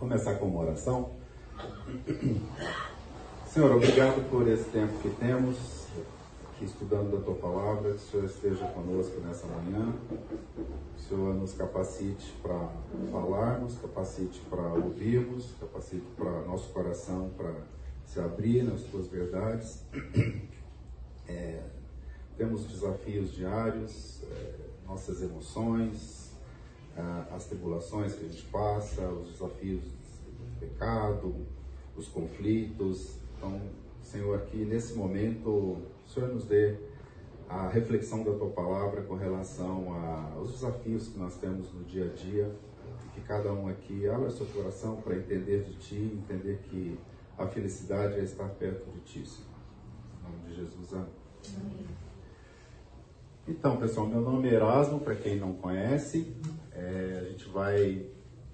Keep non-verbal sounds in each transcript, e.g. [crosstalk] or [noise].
começar com uma oração. Senhor, obrigado por esse tempo que temos aqui estudando a tua palavra. Que o Senhor esteja conosco nessa manhã. Que o Senhor nos capacite para falarmos, capacite para ouvirmos, capacite para nosso coração para se abrir nas tuas verdades. É, temos desafios diários, é, nossas emoções, as tribulações que a gente passa, os desafios pecado, os conflitos. Então, Senhor, aqui nesse momento, o Senhor nos dê a reflexão da tua palavra com relação aos desafios que nós temos no dia a dia. Que cada um aqui abra seu coração para entender de ti, entender que a felicidade é estar perto de ti, Senhor. Em nome de Jesus, amém. amém. Então, pessoal, meu nome é Erasmo, para quem não conhece. É, a gente vai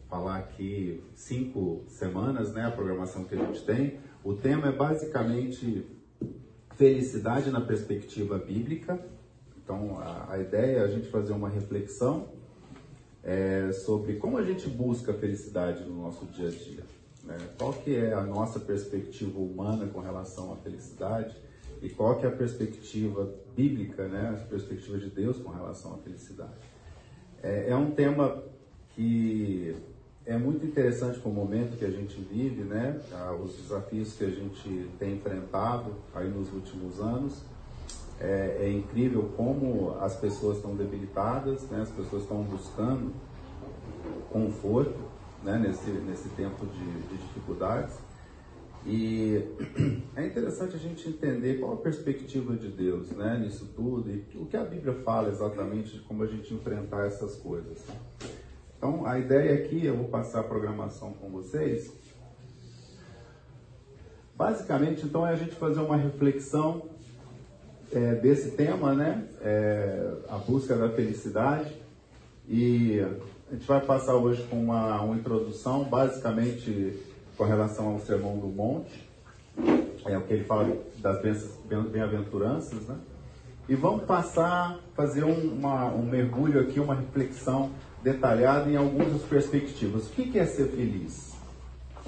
falar aqui cinco semanas, né, a programação que a gente tem. O tema é basicamente felicidade na perspectiva bíblica. Então, a, a ideia é a gente fazer uma reflexão é, sobre como a gente busca a felicidade no nosso dia a dia. Né? Qual que é a nossa perspectiva humana com relação à felicidade e qual que é a perspectiva bíblica, né, a perspectiva de Deus com relação à felicidade. É, é um tema que é muito interessante para o momento que a gente vive, né, os desafios que a gente tem enfrentado aí nos últimos anos. É, é incrível como as pessoas estão debilitadas, né, as pessoas estão buscando conforto né, nesse, nesse tempo de, de dificuldades. E [clears throat] é interessante a gente entender qual a perspectiva de Deus né, nisso tudo e o que a Bíblia fala exatamente de como a gente enfrentar essas coisas. Então, a ideia aqui, eu vou passar a programação com vocês. Basicamente, então, é a gente fazer uma reflexão é, desse tema, né? É, a busca da felicidade. E a gente vai passar hoje com uma, uma introdução, basicamente com relação ao Sermão do Monte, é o que ele fala das bem-aventuranças, né? E vamos passar, fazer um, uma, um mergulho aqui, uma reflexão detalhada em algumas perspectivas. O que é ser feliz?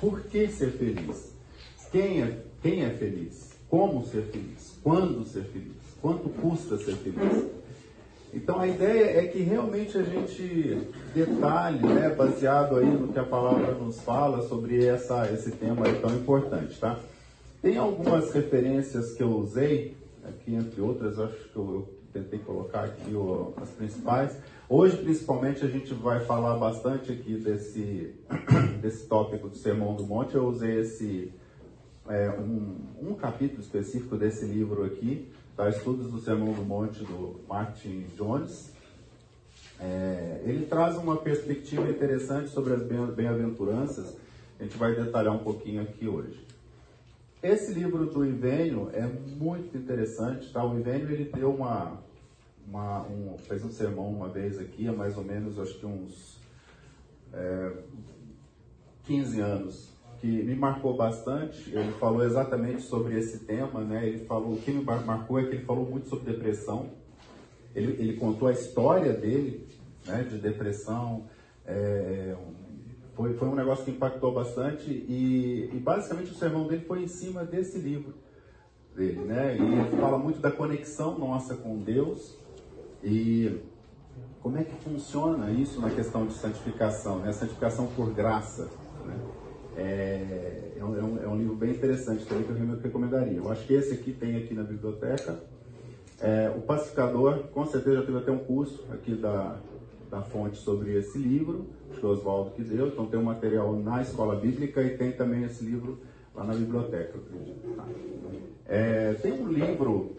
Por que ser feliz? Quem é, quem é feliz? Como ser feliz? Quando ser feliz? Quanto custa ser feliz? Então a ideia é que realmente a gente detalhe, né, baseado aí no que a palavra nos fala sobre essa, esse tema tão importante, tá? Tem algumas referências que eu usei, aqui entre outras, acho que eu, eu tentei colocar aqui as principais. Hoje, principalmente, a gente vai falar bastante aqui desse, [coughs] desse tópico do Sermão do Monte. Eu usei esse, é, um, um capítulo específico desse livro aqui, tá? Estudos do Sermão do Monte, do Martin Jones. É, ele traz uma perspectiva interessante sobre as bem-aventuranças. A gente vai detalhar um pouquinho aqui hoje. Esse livro do Ivênio é muito interessante, tá? O Ivênio ele deu uma, uma um, fez um sermão uma vez aqui, há mais ou menos, acho que uns é, 15 anos que me marcou bastante. Ele falou exatamente sobre esse tema, né? Ele falou, o que me marcou é que ele falou muito sobre depressão. Ele, ele contou a história dele, né, de depressão. É, foi, foi um negócio que impactou bastante e, e, basicamente o sermão dele foi em cima desse livro dele, né? E ele fala muito da conexão nossa com Deus e como é que funciona isso na questão de santificação, né? Santificação por graça, né? É, é, um, é, um, livro bem interessante também que eu recomendaria. Eu acho que esse aqui tem aqui na biblioteca. É, o Pacificador, com certeza já teve até um curso aqui da, da fonte sobre esse livro, que o Oswaldo que deu. Então tem um material na escola bíblica e tem também esse livro lá na biblioteca, Tá? É, tem um livro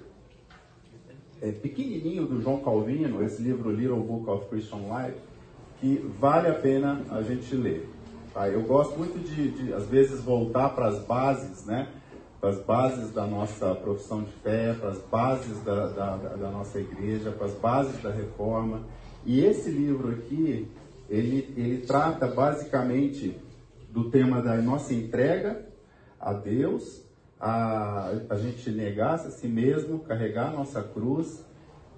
é, pequenininho do João Calvino, esse livro Little Book of Christian Life, que vale a pena a gente ler. Tá? Eu gosto muito de, de às vezes, voltar para as bases, né? Para as bases da nossa profissão de fé, para as bases da, da, da nossa igreja, para as bases da reforma. E esse livro aqui, ele, ele trata basicamente do tema da nossa entrega a Deus, a, a gente negar-se a si mesmo, carregar a nossa cruz,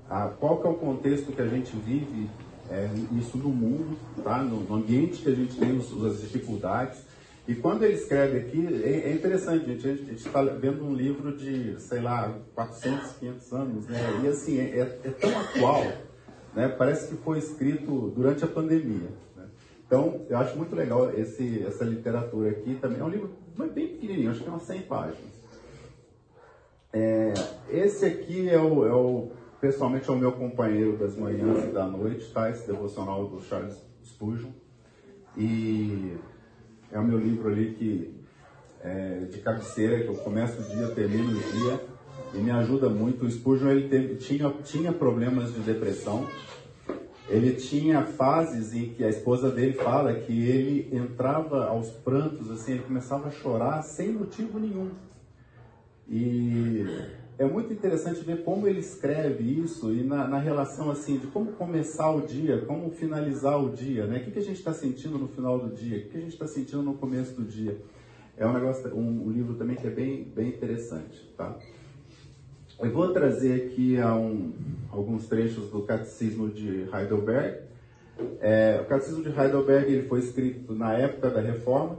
a, qual que é o contexto que a gente vive é, isso no mundo, tá? no, no, ambiente que a gente tem as dificuldades. E quando ele escreve aqui, é, é interessante, gente, a gente está vendo um livro de, sei lá, 400, 500 anos, né? E assim, é, é, é tão atual, né? Parece que foi escrito durante a pandemia. Né? Então, eu acho muito legal esse, essa literatura aqui também. É um livro bem pequenininho, acho que é umas 100 páginas. É, esse aqui é o, é o, pessoalmente, é o meu companheiro das manhãs e da noite, tá? Esse devocional do Charles Spurgeon. E é o meu livro ali que é, de cabeceira, que eu começo o dia, termino o dia e me ajuda muito. O Spurgeon ele teve, tinha, tinha problemas de depressão. Ele tinha fases em que a esposa dele fala que ele entrava aos prantos, assim, ele começava a chorar sem motivo nenhum. E é muito interessante ver como ele escreve isso e na, na, relação assim de como começar o dia, como finalizar o dia, né? O que, que a gente está sentindo no final do dia, o que, que a gente está sentindo no começo do dia. É um negócio, um, um, livro também que é bem, bem interessante, tá? Eu vou trazer aqui um, alguns trechos do Catecismo de Heidelberg. É, o Catecismo de Heidelberg ele foi escrito na época da Reforma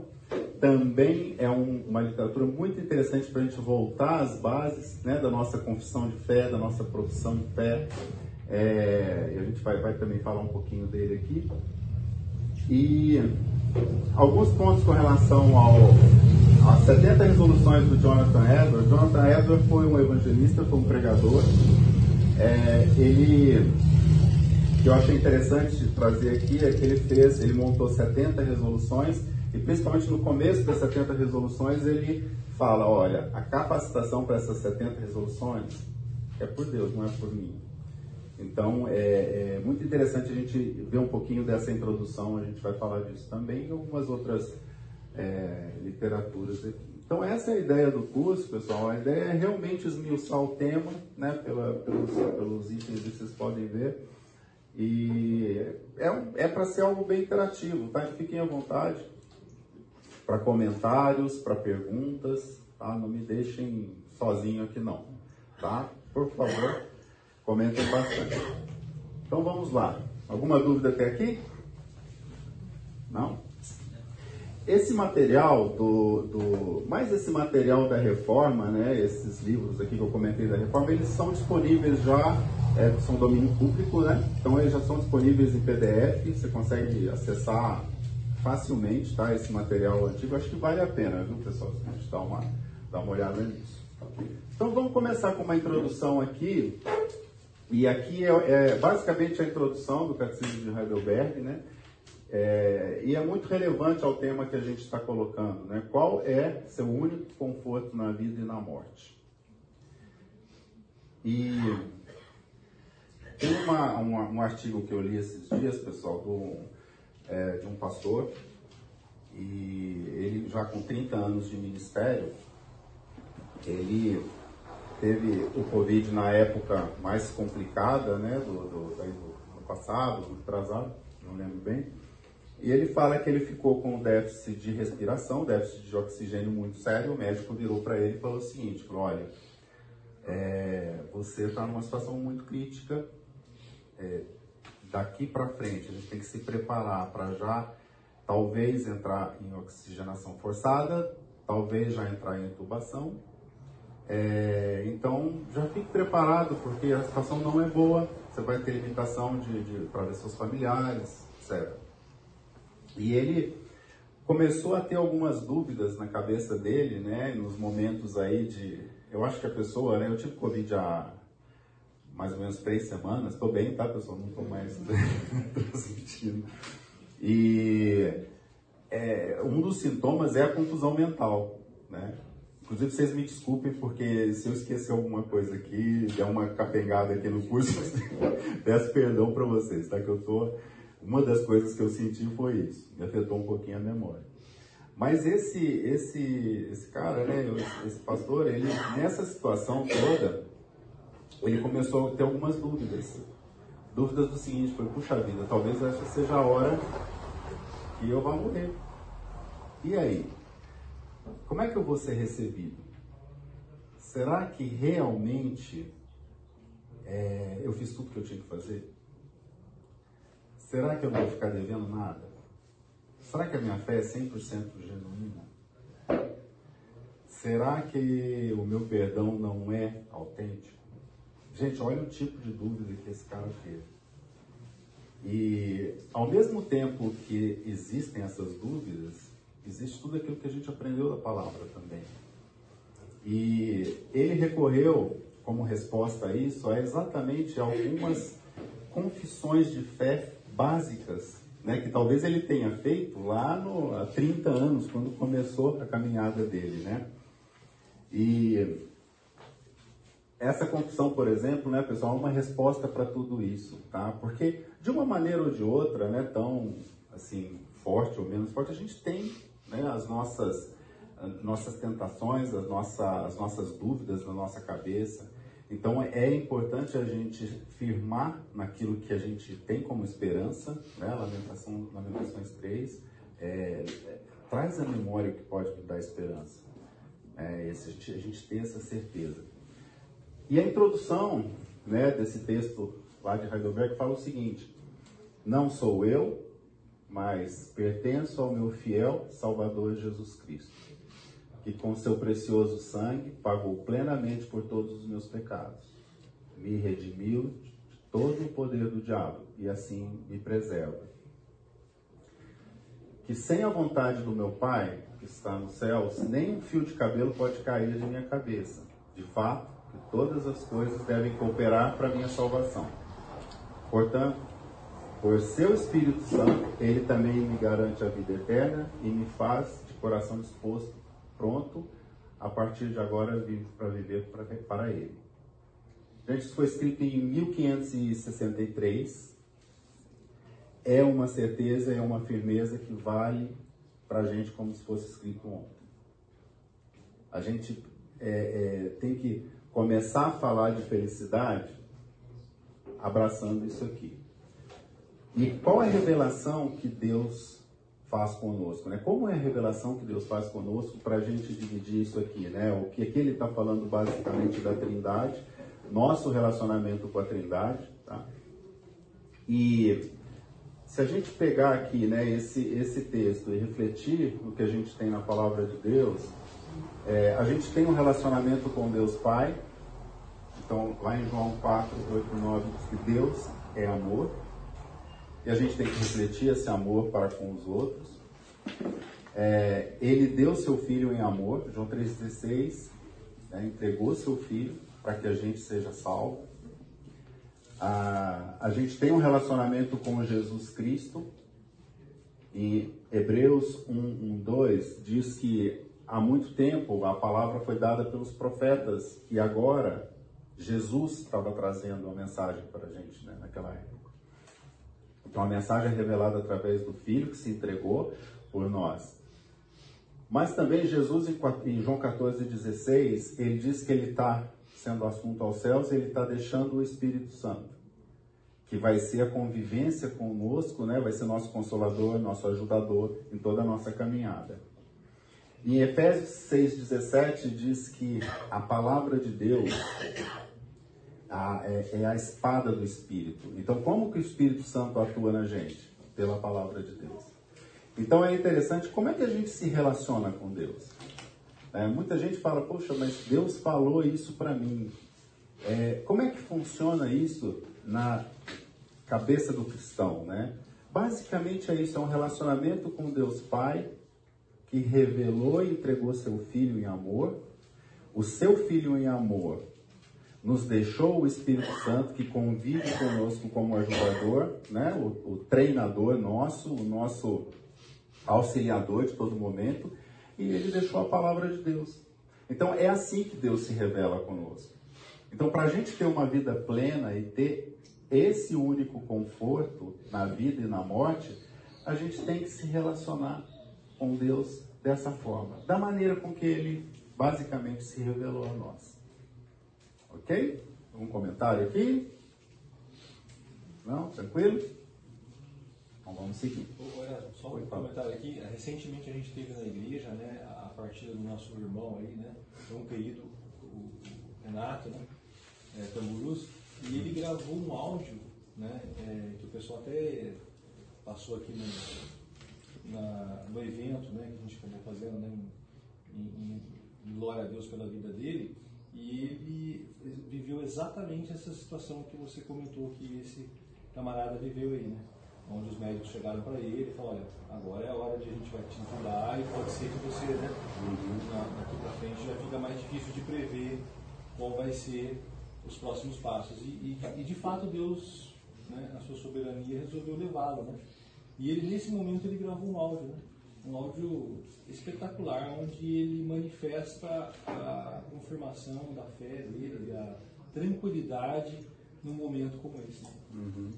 também é um, uma literatura muito interessante para a gente voltar às bases né, da nossa confissão de fé, da nossa profissão de fé. É, a gente vai, vai também falar um pouquinho dele aqui. E alguns pontos com relação ao, às 70 resoluções do Jonathan Edwards. Jonathan Edwards foi um evangelista, foi um pregador. É, ele, que eu achei interessante trazer aqui, é que ele fez, ele montou 70 resoluções e principalmente no começo das 70 resoluções, ele fala: olha, a capacitação para essas 70 resoluções é por Deus, não é por mim. Então é, é, muito interessante a gente ver um pouquinho dessa introdução, a gente vai falar disso também e algumas outras é, literaturas aqui. Então essa é a ideia do curso, pessoal. A ideia é realmente esmiuçar o tema, né, pela, pelos, pelos itens que vocês podem ver. E é, é para ser algo bem interativo, tá? Fiquem à vontade para comentários, para perguntas, tá? Não me deixem sozinho aqui não, tá? Por favor, comentem bastante. Então vamos lá. Alguma dúvida até aqui? Não? Esse material do, do, mais esse material da reforma, né, esses livros aqui que eu comentei da reforma, eles são disponíveis já, é, são domínio público, né? Então eles já são disponíveis em PDF, você consegue acessar facilmente, tá? Esse material antigo, acho que vale a pena, viu, pessoal? A gente dá uma, dá uma olhada nisso. Então vamos começar com uma introdução aqui. E aqui é, é basicamente a introdução do Catecismo de Heidelberg, né? É, e é muito relevante ao tema que a gente está colocando, né? Qual é seu único conforto na vida e na morte? E tem uma, uma, um artigo que eu li esses dias, pessoal, do é, de um pastor, e ele já com 30 anos de ministério, ele teve o Covid na época mais complicada, né, do, do, do, do passado, do atrasado, não lembro bem, e ele fala que ele ficou com déficit de respiração, déficit de oxigênio muito sério, o médico virou para ele e falou o seguinte, falou, olha, é, você está numa situação muito crítica, é, daqui para frente, a gente tem que se preparar para já talvez entrar em oxigenação forçada, talvez já entrar em intubação. É, então já fique preparado, porque a situação não é boa, você vai ter limitação de, de para ver seus familiares, etc. E ele começou a ter algumas dúvidas na cabeça dele, né, nos momentos aí de. Eu acho que a pessoa, né, eu tive Covid há mais ou menos três semanas. Estou bem, tá, pessoal? Não estou mais [laughs] transmitindo. E é, um dos sintomas é a confusão mental, né? Inclusive, vocês me desculpem, porque se eu esquecer alguma coisa aqui, der uma capengada aqui no curso, [laughs] peço perdão para vocês, tá? Que eu tô... Uma das coisas que eu senti foi isso, me afetou um pouquinho a memória. Mas esse, esse, esse cara, né, esse pastor, ele, nessa situação toda, ele começou a ter algumas dúvidas. Dúvidas do seguinte, foi, puxa vida, talvez essa seja a hora que eu vá morrer. E aí? Como é que eu vou ser recebido? Será que realmente é, eu fiz tudo que eu tinha que fazer? Será que eu não vou ficar devendo nada? será que a minha fé é 100% genuína? Será que o meu perdão não é autêntico? Gente, olha o tipo de dúvida que esse cara teve. E ao mesmo tempo que existem essas dúvidas, existe tudo aquilo que a gente aprendeu da palavra também. E ele recorreu como resposta a isso a exatamente algumas confissões de fé básicas, né, que talvez ele tenha feito lá no, há 30 anos, quando começou a caminhada dele. Né? E essa confissão, por exemplo, né, pessoal, é uma resposta para tudo isso, tá? Porque de uma maneira ou de outra, né, tão assim forte ou menos forte, a gente tem né, as nossas nossas tentações, as nossas, as nossas dúvidas na nossa cabeça. Então é importante a gente firmar naquilo que a gente tem como esperança, né? Lamentação, Lamentações 3, é, é, traz a memória que pode dar esperança. É, esse, a, gente, a gente tem essa certeza. E a introdução né, desse texto lá de Heidelberg fala o seguinte: Não sou eu, mas pertenço ao meu fiel Salvador Jesus Cristo que com seu precioso sangue pagou plenamente por todos os meus pecados, me redimiu de todo o poder do diabo e assim me preserva. Que sem a vontade do meu Pai, que está nos céus, nem um fio de cabelo pode cair de minha cabeça. De fato, que todas as coisas devem cooperar para minha salvação. Portanto, por seu Espírito Santo, ele também me garante a vida eterna e me faz de coração disposto pronto, a partir de agora vivo para viver para, Ele. Gente, isso foi escrito em 1563. É uma certeza, é uma firmeza que vale para a gente como se fosse escrito ontem. A gente é, é, tem que começar a falar de felicidade abraçando isso aqui. E qual é a revelação que Deus faz conosco, né? Como é a revelação que Deus faz conosco para a gente dividir isso aqui, né? O que aqui ele está falando basicamente da Trindade, nosso relacionamento com a Trindade, tá? E se a gente pegar aqui, né, esse esse texto e refletir no que a gente tem na palavra de Deus, é, a gente tem um relacionamento com Deus Pai. Então, lá em João 4, 8, 9, diz que Deus é amor. E a gente tem que refletir esse amor para com os outros. É, ele deu seu filho em amor, João 3,16, né, entregou seu filho para que a gente seja salvo. A, a gente tem um relacionamento com Jesus Cristo. E Hebreus 1, 1, 2 diz que há muito tempo a palavra foi dada pelos profetas e agora Jesus estava trazendo a mensagem para a gente né, naquela época. Então a mensagem é revelada através do Filho que se entregou por nós. Mas também Jesus, em João 14, 16, ele diz que ele está sendo assunto aos céus, ele está deixando o Espírito Santo, que vai ser a convivência conosco, né? vai ser nosso consolador, nosso ajudador em toda a nossa caminhada. Em Efésios 6,17 diz que a palavra de Deus a, é, é, a espada do Espírito. Então, como que o Espírito Santo atua na gente? Pela palavra de Deus. Então, é interessante como é que a gente se relaciona com Deus. É, muita gente fala, poxa, mas Deus falou isso para mim. É, como é que funciona isso na cabeça do cristão, né? Basicamente é isso, é um relacionamento com Deus Pai que revelou e entregou seu Filho em amor. O seu Filho em amor nos deixou o Espírito Santo que convive conosco como ajudador, né? o, o treinador nosso, o nosso auxiliador de todo momento, e ele deixou a palavra de Deus. Então é assim que Deus se revela conosco. Então, para a gente ter uma vida plena e ter esse único conforto na vida e na morte, a gente tem que se relacionar com Deus dessa forma, da maneira com que Ele basicamente se revelou a nós. Ok? Algum comentário aqui? Não? Tranquilo? Então vamos seguir. só um comentário aqui. Recentemente a gente teve na igreja né, a partida do nosso irmão aí, né? Um querido, o Renato, né? É, Tamburus, e ele gravou um áudio, né? É, que o pessoal até passou aqui no, na, no evento né, que a gente acabou fazendo, né, em, em, em glória a Deus pela vida dele, e ele viveu exatamente essa situação que você comentou que esse camarada viveu aí, né? Onde os médicos chegaram para ele e falaram, olha, agora é a hora de a gente vai te entubar e pode ser que você, né, daqui para frente já fica mais difícil de prever qual vai ser os próximos passos. E, e, e de fato Deus, né, na sua soberania, resolveu levá-lo, né? E ele nesse momento ele gravou um áudio, né? Um áudio espetacular, onde ele manifesta a confirmação da fé dele, a tranquilidade num momento como esse. Uhum.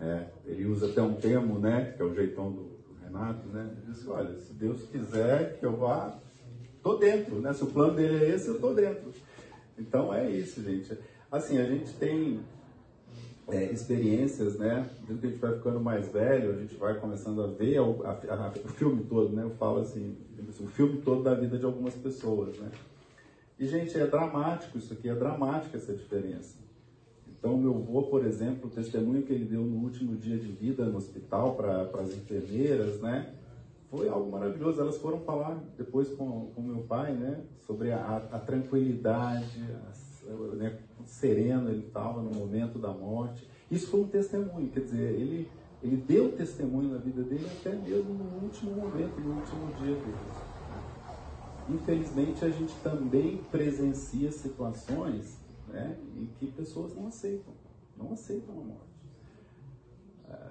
É, ele usa até um termo, né, que é o jeitão do, Renato, né? Ele diz, olha, se Deus quiser que eu vá, tô dentro, né? Se o plano dele é esse, eu tô dentro. Então é isso, gente. Assim, a gente tem é, experiências, né? Desde que a gente vai ficando mais velho, a gente vai começando a ver o, a, a, o filme todo, né? Eu falo assim, o filme todo da vida de algumas pessoas, né? E, gente, é dramático isso aqui, é dramática essa diferença. Então, meu avô, por exemplo, o testemunho que ele deu no último dia de vida no hospital para as enfermeiras, né? Foi algo maravilhoso. Elas foram falar depois com o meu pai, né? Sobre a, a tranquilidade, a, né? Sereno ele estava no momento da morte. Isso foi um testemunho, quer dizer, ele, ele deu testemunho na vida dele até mesmo no último momento, no último dia dele. Infelizmente, a gente também presencia situações né, em que pessoas não aceitam, não aceitam a morte.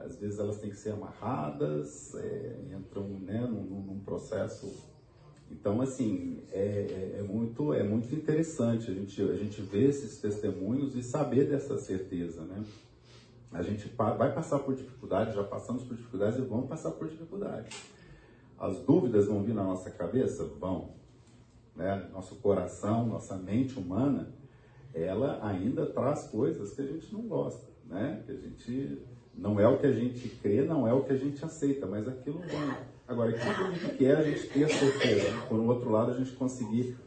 Às vezes elas têm que ser amarradas, é, entram né, num, num processo então, assim, é, é, é, muito, é muito interessante a gente, a gente ver esses testemunhos e saber dessa certeza, né? A gente vai passar por dificuldades, já passamos por dificuldades e vamos passar por dificuldades. As dúvidas vão vir na nossa cabeça? Vão. Né? Nosso coração, nossa mente humana, ela ainda traz coisas que a gente não gosta, né? Que a gente não é o que a gente crê, não é o que a gente aceita, mas aquilo vai Agora, o que a gente quer a gente ter certeza. Por outro lado, a gente conseguir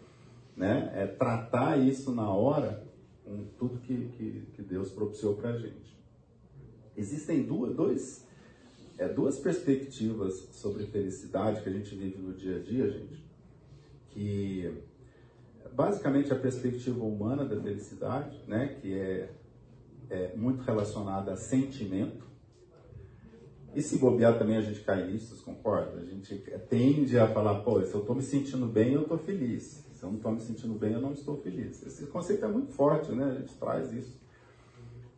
né, é, tratar isso na hora com tudo que, que, que Deus propiciou para a gente. Existem duas, dois, é, duas perspectivas sobre felicidade que a gente vive no dia a dia, gente, que basicamente a perspectiva humana da felicidade, né, que é, é muito relacionada a sentimento, e se bobear também a gente cai nisso, vocês concordam? A gente tende a falar, pô, se eu estou me sentindo bem, eu estou feliz. Se eu não estou me sentindo bem, eu não estou feliz. Esse conceito é muito forte, né? A gente traz isso.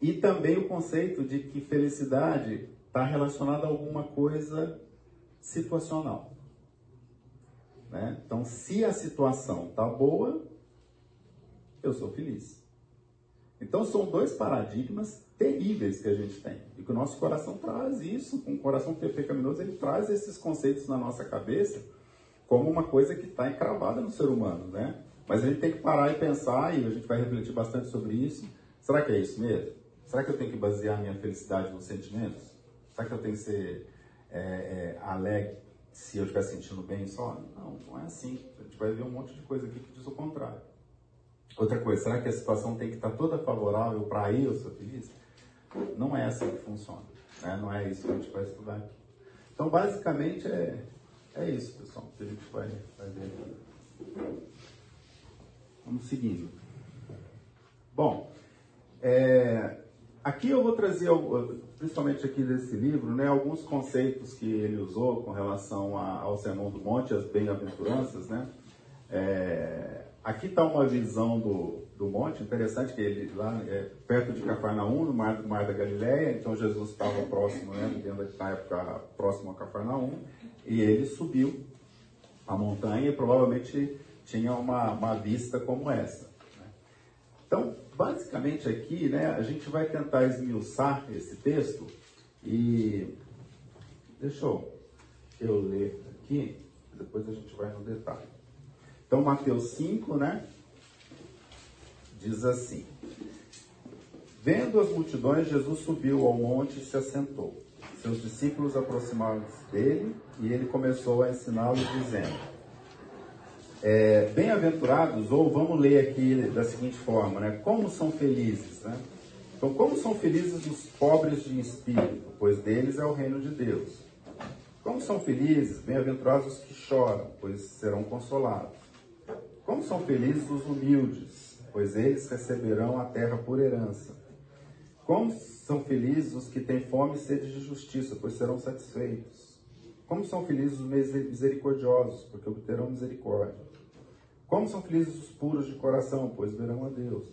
E também o conceito de que felicidade está relacionada a alguma coisa situacional. Né? Então, se a situação está boa, eu sou feliz. Então, são dois paradigmas terríveis que a gente tem. E que o nosso coração traz isso, o coração pecaminoso, ele traz esses conceitos na nossa cabeça como uma coisa que está encravada no ser humano, né? Mas a gente tem que parar e pensar, e a gente vai refletir bastante sobre isso. Será que é isso mesmo? Será que eu tenho que basear minha felicidade nos sentimentos? Será que eu tenho que ser é, é, alegre se eu estiver sentindo bem só? Não, não é assim. A gente vai ver um monte de coisa aqui que diz o contrário. Outra coisa, será que a situação tem que estar toda favorável para eu ser feliz? Não é assim que funciona. Né? Não é isso que a gente vai estudar aqui. Então, basicamente, é, é isso, pessoal, que a gente vai, ver aqui. Vamos seguindo. Bom, é, aqui eu vou trazer, principalmente aqui desse livro, né, alguns conceitos que ele usou com relação a, ao Sermão do Monte, as bem-aventuranças, né? É, aqui está uma visão do, do monte, interessante que ele lá é, perto de Cafarnaum, no mar, mar da Galileia, então Jesus estava próximo, né, vivendo na época próximo a Cafarnaum, e ele subiu a montanha e provavelmente tinha uma, uma vista como essa. Né? Então, basicamente aqui, né, a gente vai tentar esmiuçar esse texto e deixa eu, eu ler aqui, depois a gente vai no detalhe. Então, Mateus 5, né? Diz assim: Vendo as multidões, Jesus subiu ao monte e se assentou. Seus discípulos aproximaram-se dele e ele começou a ensiná-los, dizendo: é, Bem-aventurados, ou vamos ler aqui da seguinte forma, né? Como são felizes, né? Então, como são felizes os pobres de espírito, pois deles é o reino de Deus. Como são felizes, bem-aventurados os que choram, pois serão consolados. Como são felizes os humildes, pois eles receberão a terra por herança. Como são felizes os que têm fome e sede de justiça, pois serão satisfeitos. Como são felizes os misericordiosos, porque obterão misericórdia. Como são felizes os puros de coração, pois verão a Deus.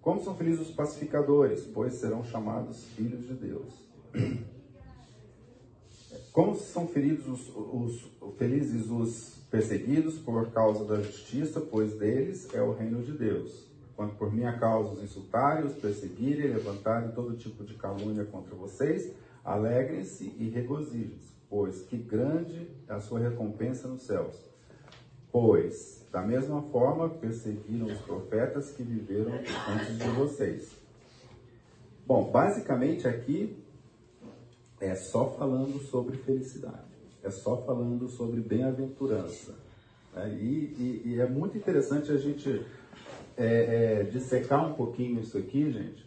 Como são felizes os pacificadores, pois serão chamados filhos de Deus. [clears throat] Como são felizes os, os, felizes os perseguidos por causa da justiça, pois deles é o reino de Deus. Quando por minha causa os insultarem, os perseguirem, levantarem todo tipo de calúnia contra vocês, alegrem-se e regozijem-se, pois que grande é a sua recompensa nos céus. Pois da mesma forma, perseguiram os profetas que viveram antes de vocês. Bom, basicamente aqui é só falando sobre felicidade, é só falando sobre bem-aventurança. Né? E, e, e, é muito interessante a gente é, é, dissecar um pouquinho isso aqui, gente,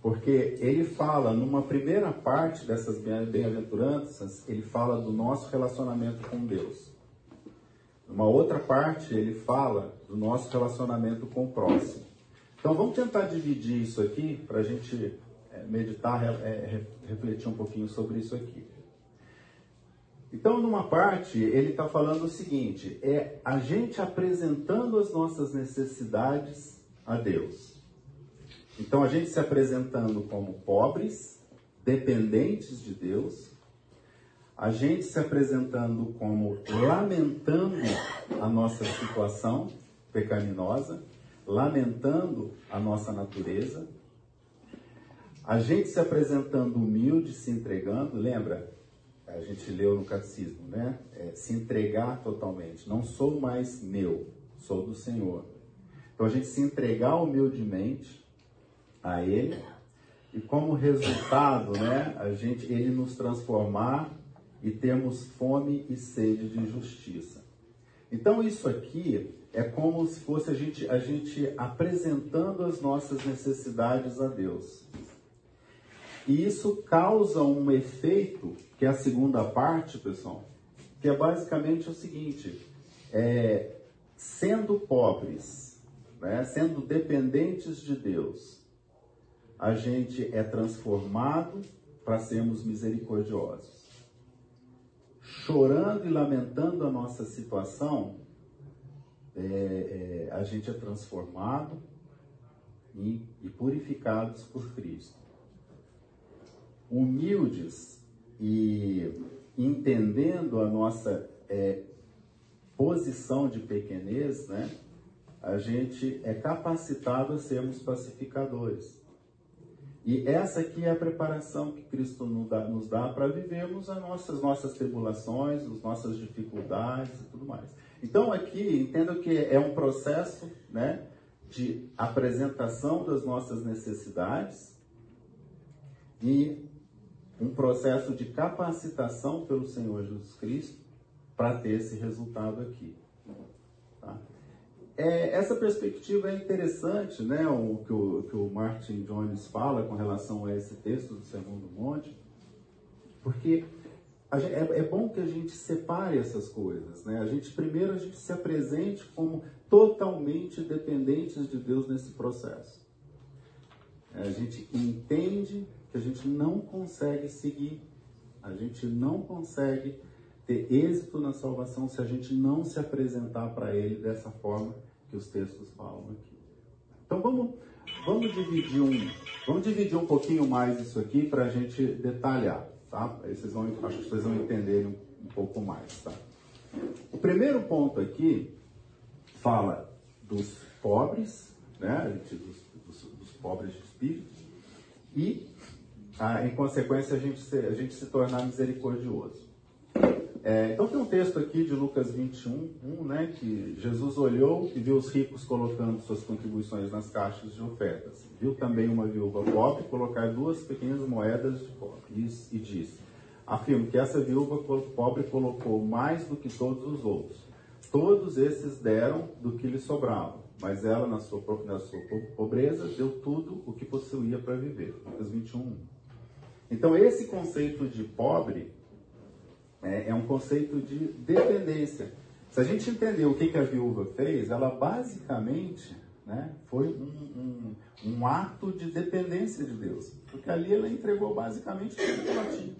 porque ele fala, numa primeira parte dessas bem-aventuranças, ele fala do nosso relacionamento com Deus. Uma outra parte, ele fala do nosso relacionamento com o próximo. Então vamos tentar dividir isso aqui para a gente é, meditar, é, refletir um pouquinho sobre isso aqui. Então, numa parte, ele está falando o seguinte: é a gente apresentando as nossas necessidades a Deus. Então, a gente se apresentando como pobres, dependentes de Deus, a gente se apresentando como lamentando a nossa situação pecaminosa, lamentando a nossa natureza, a gente se apresentando humilde, se entregando, lembra? A gente leu no catecismo, né? É, se entregar totalmente. Não sou mais meu, sou do Senhor. Então a gente se entregar humildemente a Ele e como resultado, né? A gente, Ele nos transformar e temos fome e sede de justiça. Então isso aqui é como se fosse a gente, a gente apresentando as nossas necessidades a Deus. E isso causa um efeito, que é a segunda parte, pessoal, que é basicamente o seguinte: é, sendo pobres, né, sendo dependentes de Deus, a gente é transformado para sermos misericordiosos chorando e lamentando a nossa situação, é, é, a gente é transformado e, e purificados por Cristo. Humildes e entendendo a nossa é, posição de pequenez, né, a gente é capacitado a sermos pacificadores. E essa aqui é a preparação que Cristo nos dá, nos dá para vivermos as nossas, nossas tribulações, as nossas dificuldades e tudo mais. Então aqui, entenda que é um processo né, de apresentação das nossas necessidades e um processo de capacitação pelo Senhor Jesus Cristo para ter esse resultado aqui. Tá? É, essa perspectiva é interessante, né, o que, o que o Martin Jones fala com relação a esse texto do Sermão do Monte, porque é, é, bom que a gente separe essas coisas, né? A gente primeiro a gente se apresente como totalmente dependentes de Deus nesse processo. É, a gente entende que a gente não consegue seguir, a gente não consegue ter êxito na salvação se a gente não se apresentar para Ele dessa forma que os textos falam aqui. Então vamos, vamos dividir um, vamos dividir um pouquinho mais isso aqui para a gente detalhar, tá? Aí vocês vão, acho que vocês vão entender um, um pouco mais, tá? O primeiro ponto aqui fala dos pobres, né? Dos, dos, dos pobres de espírito e, ah, em consequência, a gente, se, a gente se tornar misericordioso. É, então tem um texto aqui de Lucas 21, 1, né, que Jesus olhou e viu os ricos colocando suas contribuições nas caixas de ofertas. Viu também uma viúva pobre colocar duas pequenas moedas de cobre e, e disse, afirmo que essa viúva pobre colocou mais do que todos os outros. Todos esses deram do que lhe sobrava, mas ela, na sua, na sua pobreza, deu tudo o que possuía para viver. Lucas 21, 1. Então esse conceito de pobre é, é um conceito de dependência. Se a gente entender o que, que a viúva fez, ela basicamente né, foi um, um, um, ato de dependência de Deus. Porque ali ela entregou basicamente tudo que ela tinha.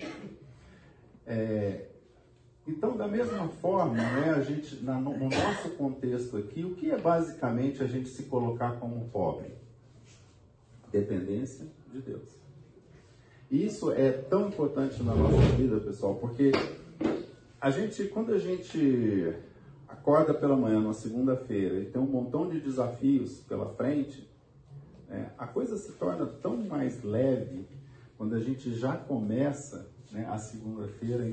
É, então, da mesma forma, né, a gente, na, no, no nosso contexto aqui, o que é basicamente a gente se colocar como pobre? Dependência de Deus. Isso é tão importante na nossa vida, pessoal, porque a gente, quando a gente acorda pela manhã numa segunda-feira e tem um montão de desafios pela frente, é, a coisa se torna tão mais leve quando a gente já começa né, a segunda-feira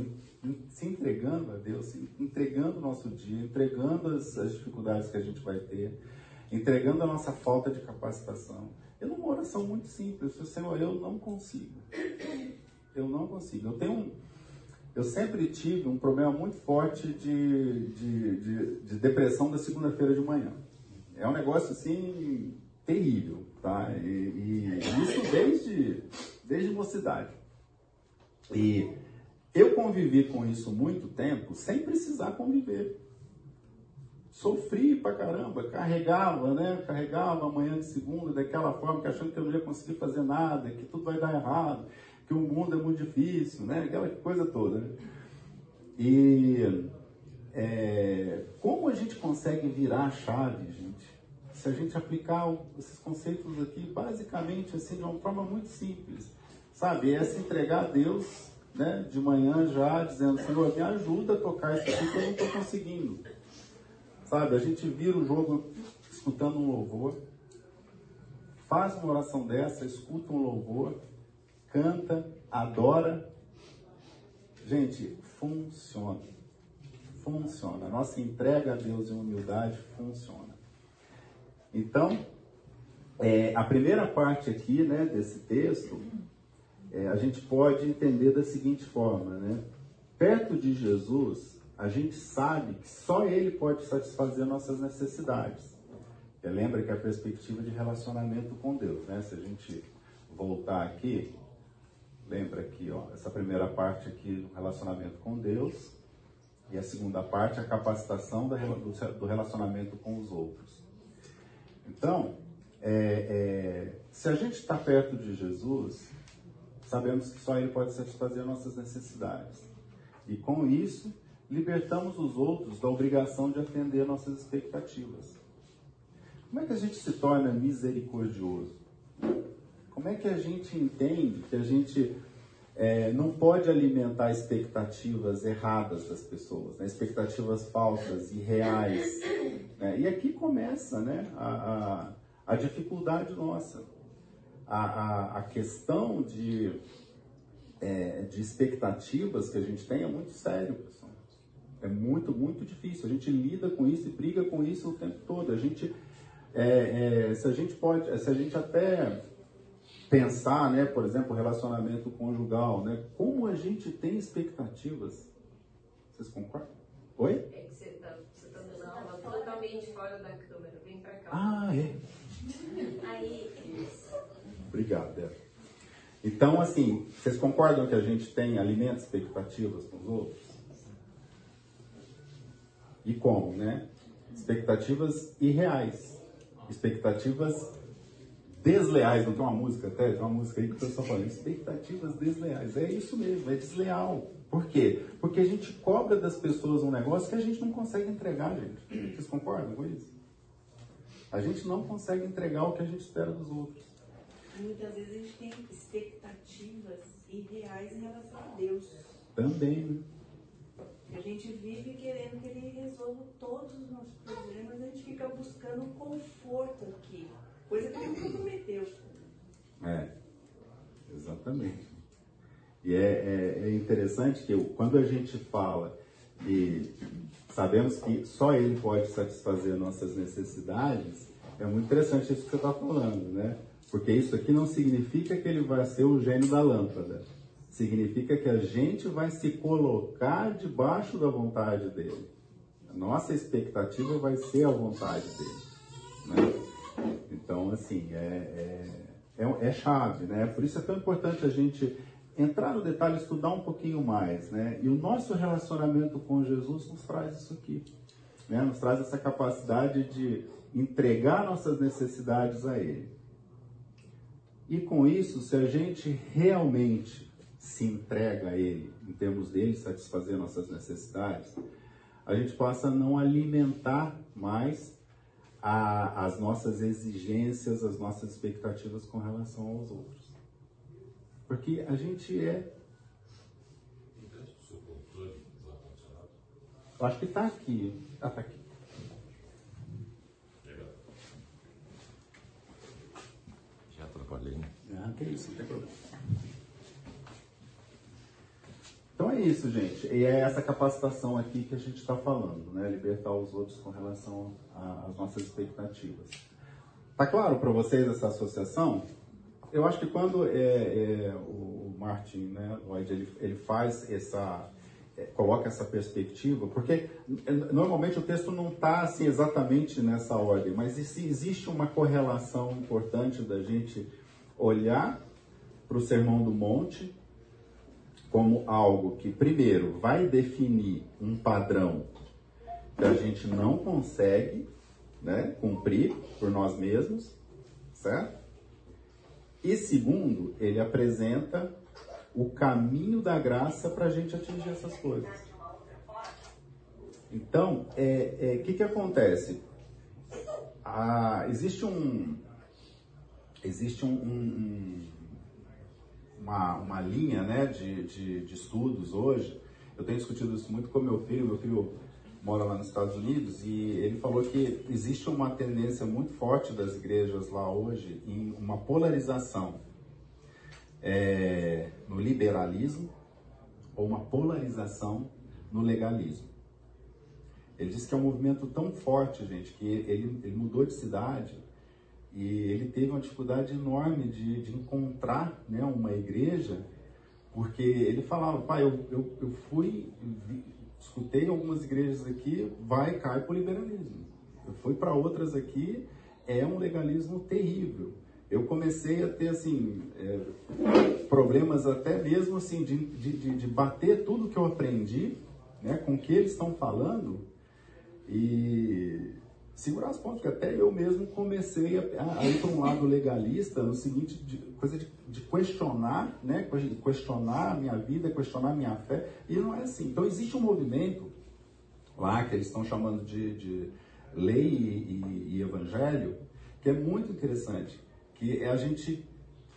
se entregando a Deus, entregando o nosso dia, entregando as, as, dificuldades que a gente vai ter, entregando a nossa falta de capacitação. É uma oração muito simples, Senhor, eu não consigo. Eu não consigo. Eu tenho um, eu sempre tive um problema muito forte de, de, de, de depressão da segunda-feira de manhã. É um negócio assim terrível, tá? E, e, isso desde, desde mocidade. E eu convivi com isso muito tempo sem precisar conviver. Sofri pra caramba, carregava, né? Carregava amanhã de segunda daquela forma que achando que eu não ia conseguir fazer nada, que tudo vai dar errado que o mundo é muito difícil, né? Aquela coisa toda. Né? E é, como a gente consegue virar a chave, gente? Se a gente aplicar esses conceitos aqui, basicamente, assim, de uma forma muito simples, sabe? É se entregar a Deus, né? De manhã já, dizendo, Senhor, me ajuda a tocar isso aqui que eu não estou conseguindo. Sabe? A gente vira o jogo escutando um louvor, faz uma oração dessa, escuta um louvor, canta, adora. Gente, funciona. Funciona. A nossa entrega a Deus em humildade funciona. Então, é, a primeira parte aqui né, desse texto, é, a gente pode entender da seguinte forma, né? Perto de Jesus, a gente sabe que só Ele pode satisfazer nossas necessidades. lembra que é a perspectiva de relacionamento com Deus, né? Se a gente voltar aqui, Lembra aqui, ó, essa primeira parte aqui, o relacionamento com Deus, e a segunda parte, a capacitação do relacionamento com os outros. Então, é, é, se a gente está perto de Jesus, sabemos que só Ele pode satisfazer nossas necessidades. E com isso, libertamos os outros da obrigação de atender nossas expectativas. Como é que a gente se torna misericordioso? Como é que a gente entende que a gente é, não pode alimentar expectativas erradas das pessoas, né? expectativas falsas e reais? Né? E aqui começa né, a, a, a dificuldade nossa. A, a, a questão de, é, de expectativas que a gente tem é muito sério, pessoal. É muito, muito difícil. A gente lida com isso e briga com isso o tempo todo. A gente, é, é, se a gente pode, se a gente até pensar, né, por exemplo, relacionamento conjugal, né? Como a gente tem expectativas. Vocês concordam? Oi? É que você está você tá aula totalmente fora da câmera. Vem pra cá. Ah, é. Aí. Obrigado, Débora. Então, assim, vocês concordam que a gente tem alimenta expectativas com os outros? E como, né? Expectativas irreais. Expectativas desleais, não tem uma música até? Tem uma música aí que o pessoal fala, expectativas desleais. É isso mesmo, é desleal. Por quê? Porque a gente cobra das pessoas um negócio que a gente não consegue entregar, gente. Vocês concordam com isso? A gente não consegue entregar o que a gente espera dos outros. Muitas vezes a gente tem expectativas irreais em relação a Deus. Também, né? A gente vive querendo que Ele resolva todos os nossos problemas, a gente fica buscando conforto aqui. Coisa que ele não prometeu. É, exatamente. E é, é, é interessante que quando a gente fala e sabemos que só ele pode satisfazer nossas necessidades, é muito interessante isso que você está falando, né? Porque isso aqui não significa que ele vai ser o gênio da lâmpada. Significa que a gente vai se colocar debaixo da vontade dele. A nossa expectativa vai ser a vontade dele. Né? Então, assim, é, é, é, é chave, né? Por isso é tão importante a gente entrar no detalhe, estudar um pouquinho mais, né? E o nosso relacionamento com Jesus nos traz isso aqui, né? Nos traz essa capacidade de entregar nossas necessidades a Ele. E com isso, se a gente realmente se entrega a Ele, em termos dele satisfazer nossas necessidades, a gente passa a não alimentar mais a, as nossas exigências, as nossas expectativas com relação aos outros. Porque a gente é. Eu acho que está aqui. Ah, está aqui. Já atrapalhei, né? Ah, que isso, não tem problema. Então é isso, gente. E é essa capacitação aqui que a gente está falando, né? Libertar os outros com relação às nossas expectativas. Tá claro para vocês essa associação? Eu acho que quando é, é, o Martin, né, Lloyd, ele, ele faz essa, é, coloca essa perspectiva, porque normalmente o texto não está assim exatamente nessa ordem, mas existe uma correlação importante da gente olhar para o Sermão do Monte como algo que, primeiro, vai definir um padrão que a gente não consegue né, cumprir por nós mesmos, certo? E segundo, ele apresenta o caminho da graça para a gente atingir essas coisas. Então, o é, é, que, que acontece? Ah, existe um existe um, um, uma, uma linha né, de, de, de estudos hoje. Eu tenho discutido isso muito com meu filho. Meu filho mora lá nos Estados Unidos e ele falou que existe uma tendência muito forte das igrejas lá hoje em uma polarização é, no liberalismo ou uma polarização no legalismo. Ele disse que é um movimento tão forte, gente, que ele, ele mudou de cidade e ele teve uma dificuldade enorme de, de encontrar né, uma igreja, porque ele falava, pai, eu, eu, eu fui, vi, escutei algumas igrejas aqui, vai, cai para o liberalismo. Eu fui para outras aqui, é um legalismo terrível. Eu comecei a ter, assim, é, problemas até mesmo, assim, de, de, de bater tudo que eu aprendi, né, com o que eles estão falando, e segurar as pontas, porque até eu mesmo comecei a, a ir para um lado legalista, no seguinte, de, coisa de, de, questionar, né? questionar a minha vida, questionar a minha fé, e não é assim. Então existe um movimento lá que eles estão chamando de, de lei e, e, evangelho, que é muito interessante, que é a gente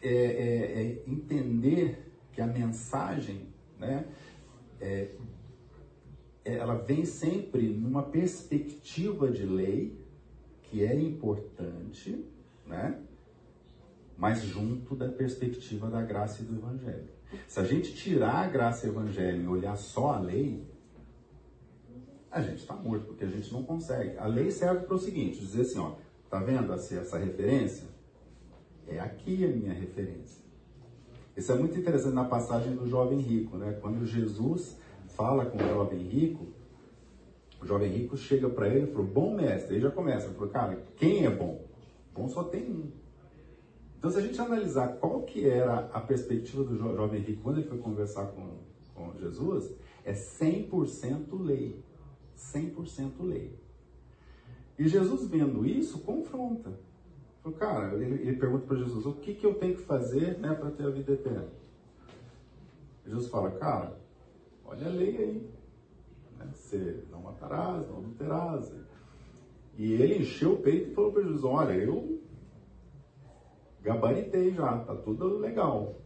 é, é, é entender que a mensagem, né, é, ela vem sempre numa perspectiva de lei, que é importante, né? mas junto da perspectiva da graça e do evangelho. Se a gente tirar a graça e o evangelho e olhar só a lei, a gente está morto, porque a gente não consegue. A lei serve para o seguinte, dizer assim, ó, tá vendo essa, essa referência? É aqui a minha referência. Isso é muito interessante na passagem do jovem rico, né? Quando Jesus fala com o jovem rico, o jovem rico chega para ele e fala, bom mestre, ele já começa, ele falou, cara, quem é bom? Bom só tem um. Então se a gente analisar qual que era a perspectiva do jo jovem rico quando ele foi conversar com, com Jesus, é 100% lei. 100% lei. E Jesus vendo isso, confronta. Cara, ele, ele pergunta para Jesus, o que, que eu tenho que fazer né, para ter a vida eterna? Jesus fala, cara, Olha a lei aí. Né? Você não matarás, não adulterás. E ele encheu o peito e falou para Jesus: Olha, eu gabaritei já, tá tudo legal.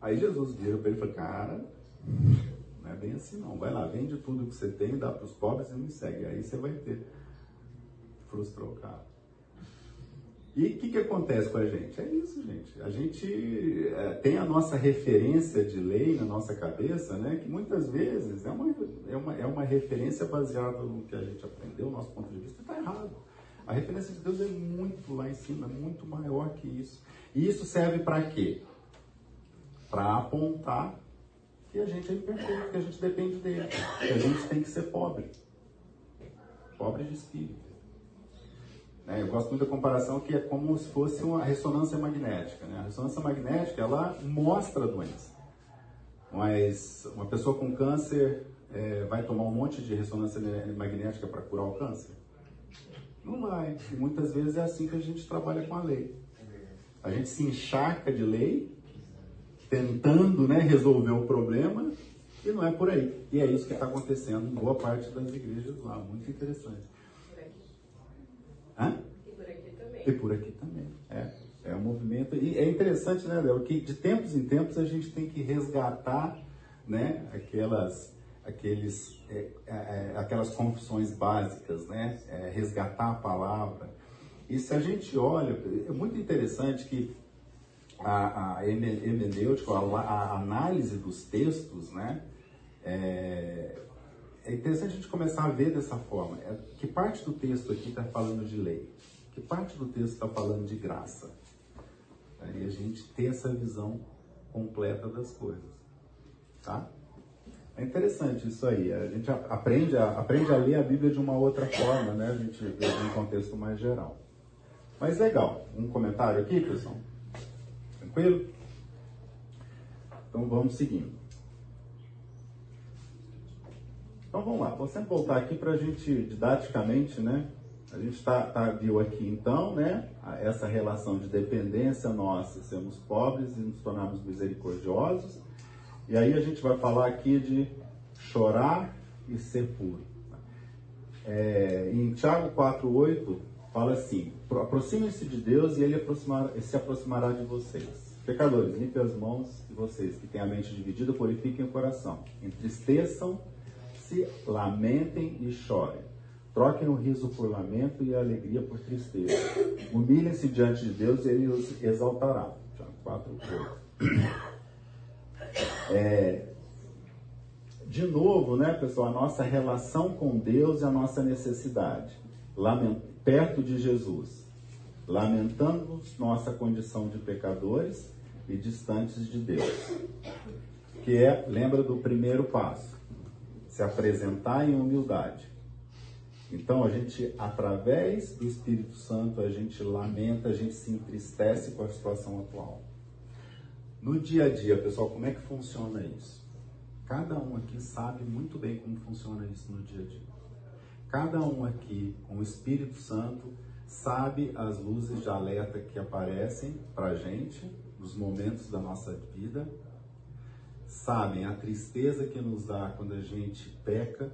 Aí Jesus vira para ele e fala: Cara, não é bem assim não. Vai lá, vende tudo que você tem, dá para os pobres e me segue. Aí você vai ter. Frustrou o cara. E o que, que acontece com a gente? É isso, gente. A gente é, tem a nossa referência de lei na nossa cabeça, né? Que muitas vezes é uma, é uma, é uma referência baseada no que a gente aprendeu, o nosso ponto de vista, está errado. A referência de Deus é muito lá em cima, é muito maior que isso. E isso serve para quê? Para apontar que a gente é imperfeito, que a gente depende dele, que a gente tem que ser pobre. Pobre de espírito. Né? Eu gosto muito da comparação que é como se fosse uma ressonância magnética. Né? A ressonância magnética ela mostra a doença, mas uma pessoa com câncer é, vai tomar um monte de ressonância magnética para curar o câncer? Não vai. E muitas vezes é assim que a gente trabalha com a lei. A gente se encharca de lei, tentando né, resolver o problema, e não é por aí. E é isso que está acontecendo em boa parte das igrejas lá. Muito interessante. Hã? E por aqui também. E por aqui também. É, é um movimento. E é interessante, né, Léo, que de tempos em tempos a gente tem que resgatar né, aquelas, aqueles, é, é, é aquelas confissões básicas, né? É, resgatar a palavra. E se a gente olha, é muito interessante que a, a hemenêutica, a, a análise dos textos, né? É, é interessante a gente começar a ver dessa forma. É, que parte do texto aqui está falando de lei? Que parte do texto está falando de graça? Aí a gente ter essa visão completa das coisas. Tá? É interessante isso aí. A gente aprende a, aprende a ler a Bíblia de uma outra forma, né? A gente vê um contexto mais geral. Mas legal. Um comentário aqui, pessoal? Tranquilo? Então vamos seguindo. Então vamos lá, vou sempre voltar aqui para a gente, didaticamente, né? A gente tá, tá, viu aqui então, né? Essa relação de dependência nossa, sermos pobres e nos tornarmos misericordiosos. E aí a gente vai falar aqui de chorar e ser puro. É, em Tiago 4,8 fala assim: aproximem-se de Deus e ele aproximar, se aproximará de vocês. Pecadores, limpem as mãos e vocês que têm a mente dividida, purifiquem o coração. Entristeçam se lamentem e chorem. Troquem o riso por lamento e a alegria por tristeza. Humilhem-se diante de Deus e Ele os exaltará. Tiago 4, 8. É, de novo, né, pessoal, a nossa relação com Deus e a nossa necessidade. Lament, perto de Jesus. Lamentando nossa condição de pecadores e distantes de Deus. Que é, lembra do primeiro passo se apresentar em humildade. Então a gente, através do Espírito Santo, a gente lamenta, a gente se entristece com a situação atual. No dia a dia, pessoal, como é que funciona isso? Cada um aqui sabe muito bem como funciona isso no dia a dia. Cada um aqui, com o Espírito Santo, sabe as luzes de alerta que aparecem para a gente nos momentos da nossa vida sabem a tristeza que nos dá quando a gente peca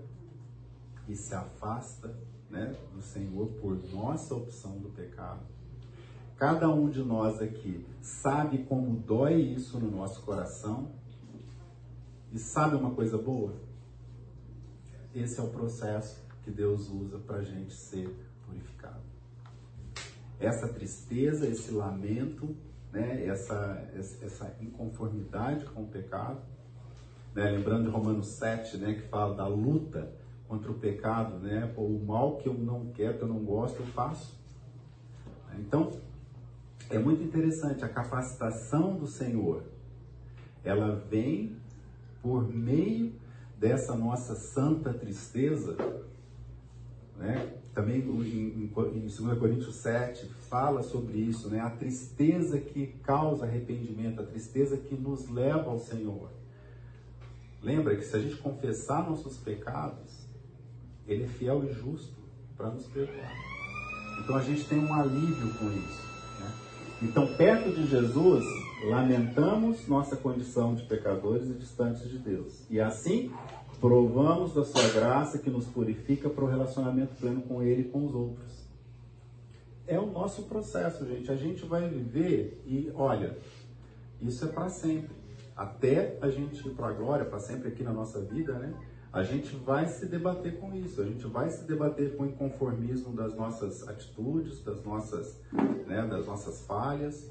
e se afasta né, do Senhor por nossa opção do pecado. Cada um de nós aqui sabe como dói isso no nosso coração e sabe uma coisa boa? Esse é o processo que Deus usa para a gente ser purificado. Essa tristeza, esse lamento, né, essa, essa inconformidade com o pecado. Né, lembrando de Romanos 7, né, que fala da luta contra o pecado, né, o mal que eu não quero, que eu não gosto, eu faço. Então, é muito interessante a capacitação do Senhor. Ela vem por meio dessa nossa santa tristeza, né? Também em, em, 2 Coríntios 7 fala sobre isso, né? A tristeza que causa arrependimento, a tristeza que nos leva ao Senhor. Lembra que se a gente confessar nossos pecados, Ele é fiel e justo para nos perdoar. Então a gente tem um alívio com isso. Né? Então, perto de Jesus, lamentamos nossa condição de pecadores e distantes de Deus. E assim, Provamos da sua graça que nos purifica para o relacionamento pleno com Ele e com os outros. É o nosso processo, gente. A gente vai viver e, olha, isso é para sempre. Até a gente ir para a glória, para sempre aqui na nossa vida, né? A gente vai se debater com isso, a gente vai se debater com o inconformismo das nossas atitudes, das nossas, né, das nossas falhas,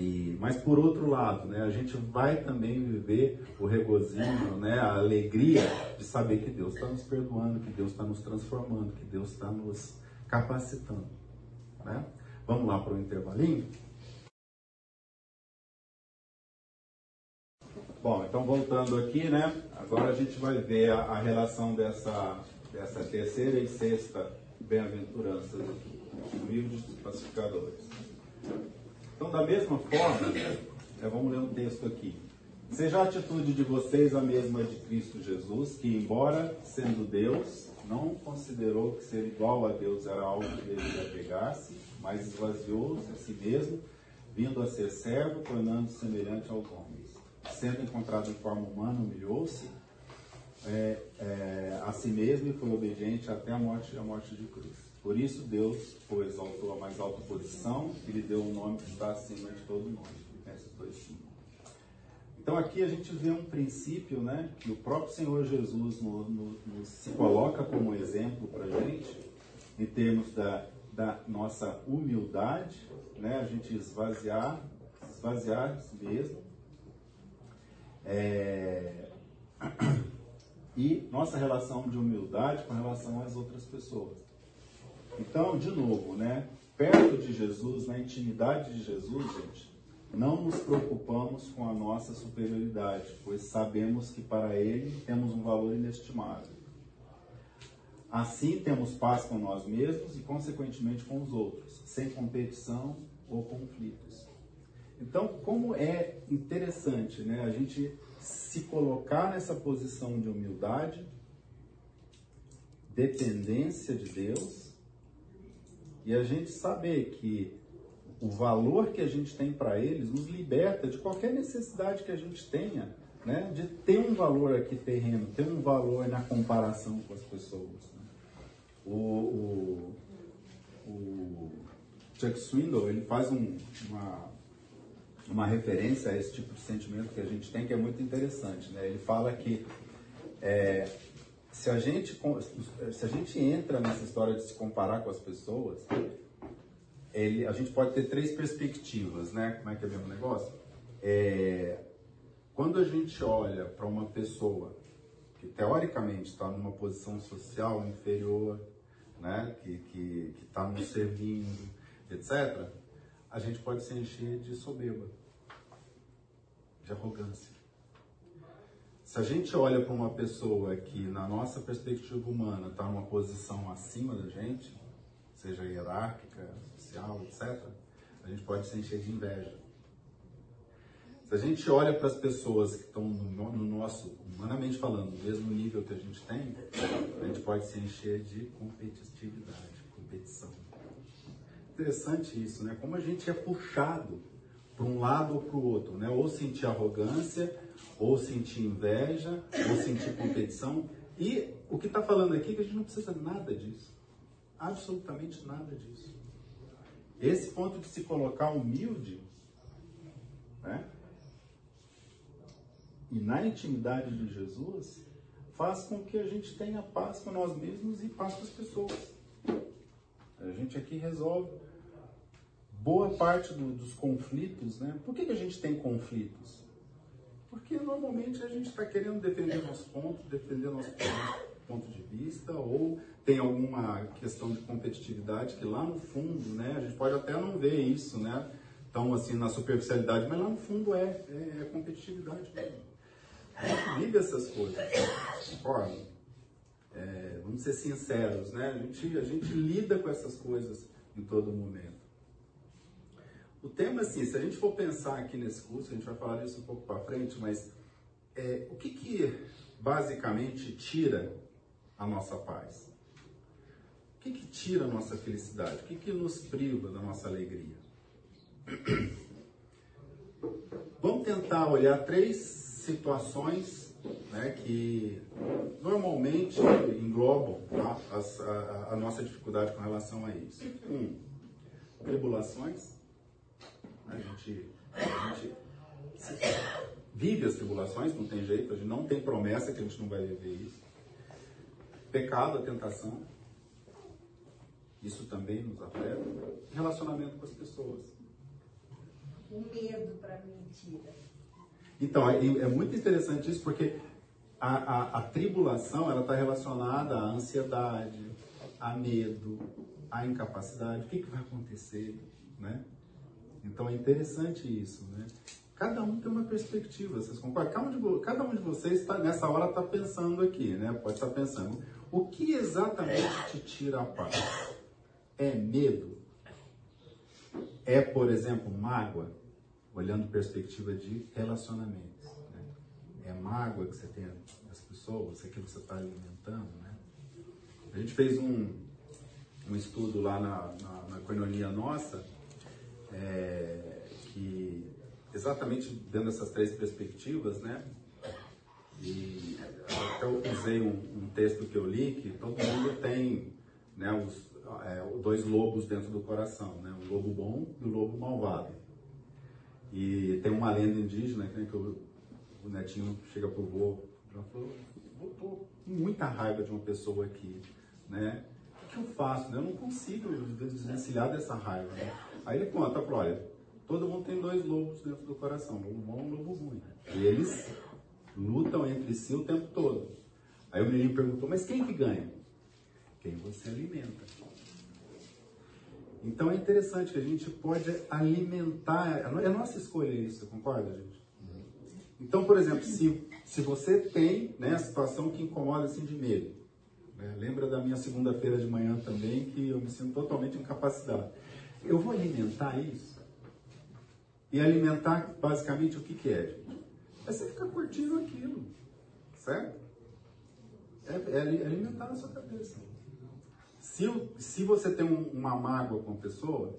e, mas por outro lado, né, a gente vai também viver o regozijo, né, a alegria de saber que Deus está nos perdoando, que Deus está nos transformando, que Deus está nos capacitando. Né? Vamos lá para o intervalinho? Bom, então voltando aqui, né? Agora a gente vai ver a, a relação dessa, dessa terceira e sexta bem-aventuranças aqui. Humildes pacificadores. Então, da mesma forma, é, vamos ler um texto aqui. Seja a atitude de vocês a mesma de Cristo Jesus, que, embora sendo Deus, não considerou que ser igual a Deus era algo que deveria pegar-se, mas esvaziou-se a si mesmo, vindo a ser servo, tornando-se semelhante aos homens. Sendo encontrado em forma humana, humilhou-se é, é, a si mesmo e foi obediente até a morte a morte de cruz. Por isso Deus o exaltou a mais alta posição e lhe deu um nome que está acima de todo nome. Filipenses 2,5. Então aqui a gente vê um princípio, né, que o próprio Senhor Jesus no, no, no, se coloca como exemplo para a gente, em termos da, da nossa humildade, né, a gente esvaziar, esvaziar mesmo, é, [clears throat] e nossa relação de humildade com relação às outras pessoas. Então, de novo, né, perto de Jesus, na intimidade de Jesus, gente, não nos preocupamos com a nossa superioridade, pois sabemos que para Ele temos um valor inestimável. Assim temos paz com nós mesmos e, consequentemente, com os outros, sem competição ou conflitos. Então, como é interessante né, a gente se colocar nessa posição de humildade, dependência de Deus, e a gente saber que o valor que a gente tem para eles nos liberta de qualquer necessidade que a gente tenha, né? de ter um valor aqui terreno, ter um valor na comparação com as pessoas. Né? O, o, o, Chuck Swindoll ele faz um, uma, uma referência a esse tipo de sentimento que a gente tem que é muito interessante. Né? Ele fala que é, se, a gente, se a gente entra nessa história de se comparar com as pessoas, ele, a gente pode ter três perspectivas, né? Como é que é o mesmo negócio? É, quando a gente olha para uma pessoa que teoricamente está numa posição social inferior, né? Que que está nos servindo, etc. A gente pode se encher de soberba, de arrogância. Se a gente olha para uma pessoa que, na nossa perspectiva humana, está numa posição acima da gente, seja hierárquica, social, etc., a gente pode se encher de inveja. Se a gente olha para as pessoas que estão no, no, nosso, humanamente falando, no mesmo nível que a gente tem, a gente pode se encher de competitividade, competição. Interessante isso, né? Como a gente é puxado para um lado ou para o outro, né? Ou sentir arrogância, ou sentir inveja, ou sentir competição. E o que está falando aqui é que a gente não precisa nada disso. Absolutamente nada disso. Esse ponto de se colocar humilde, né? E na intimidade de Jesus, faz com que a gente tenha paz com nós mesmos e paz com as pessoas. A gente aqui resolve boa parte do, dos conflitos, né? Por que, que a gente tem conflitos? Porque normalmente a gente está querendo defender nosso ponto, defender nosso ponto de vista, ou tem alguma questão de competitividade que lá no fundo, né, a gente pode até não ver isso, né, tão assim na superficialidade, mas lá no fundo é, é, é competitividade vive essas coisas, concorda? É, vamos ser sinceros, né, a gente, a gente lida com essas coisas em todo momento. O tema, assim, se a gente for pensar aqui nesse curso, a gente vai falar disso um pouco para frente, mas é, o que que basicamente tira a nossa paz? O que, que tira a nossa felicidade? O que, que nos priva da nossa alegria? [clears throat] Vamos tentar olhar três situações né, que normalmente englobam tá, a, a, nossa dificuldade com relação a isso. Um, tribulações. A gente, a gente vive as tribulações, não tem jeito, a gente não tem promessa que a gente não vai viver isso. Pecado, a tentação. Isso também nos afeta. Relacionamento com as pessoas. O medo para mentira. Então, é, é, muito interessante isso porque a, a, a tribulação ela está relacionada à ansiedade, a medo, à incapacidade. O que, que vai acontecer, né? Então é interessante isso, né? Cada um tem uma perspectiva, vocês concordam? Cada um de, vocês tá, nessa hora está pensando aqui, né? Pode estar tá pensando, o que exatamente te tira a paz? É medo? É, por exemplo, mágoa? Olhando perspectiva de relacionamentos. Né? É mágoa que você tem das pessoas, aquilo que você está alimentando, né? A gente fez um, um estudo lá na, na, na nossa, é, que exatamente dando essas três perspectivas, né? E até eu usei um, um, texto que eu li que todo mundo tem né, os é, dois lobos dentro do coração, né? O lobo bom e o lobo malvado. E tem uma lenda indígena né, que o, o netinho chega pro vô e falou, tô com muita raiva de uma pessoa aqui, né? O que eu faço? Né? Eu não consigo desvencilhar dessa raiva, né? Aí ele conta, falou, olha, todo mundo tem dois lobos dentro do coração, lobo bom e lobo ruim. E eles lutam entre si o tempo todo. Aí o menino perguntou, mas quem que ganha? Quem você alimenta. Então é interessante que a gente pode alimentar, é nossa escolha isso, concorda, gente? Então, por exemplo, se, se você tem né, a situação que incomoda assim de medo, né, lembra da minha segunda-feira de manhã também, que eu me sinto totalmente incapacitado. Eu vou alimentar isso? E alimentar basicamente o que, que é? É você ficar curtindo aquilo, certo? É, é alimentar a sua cabeça. Se, se você tem um, uma mágoa com a pessoa,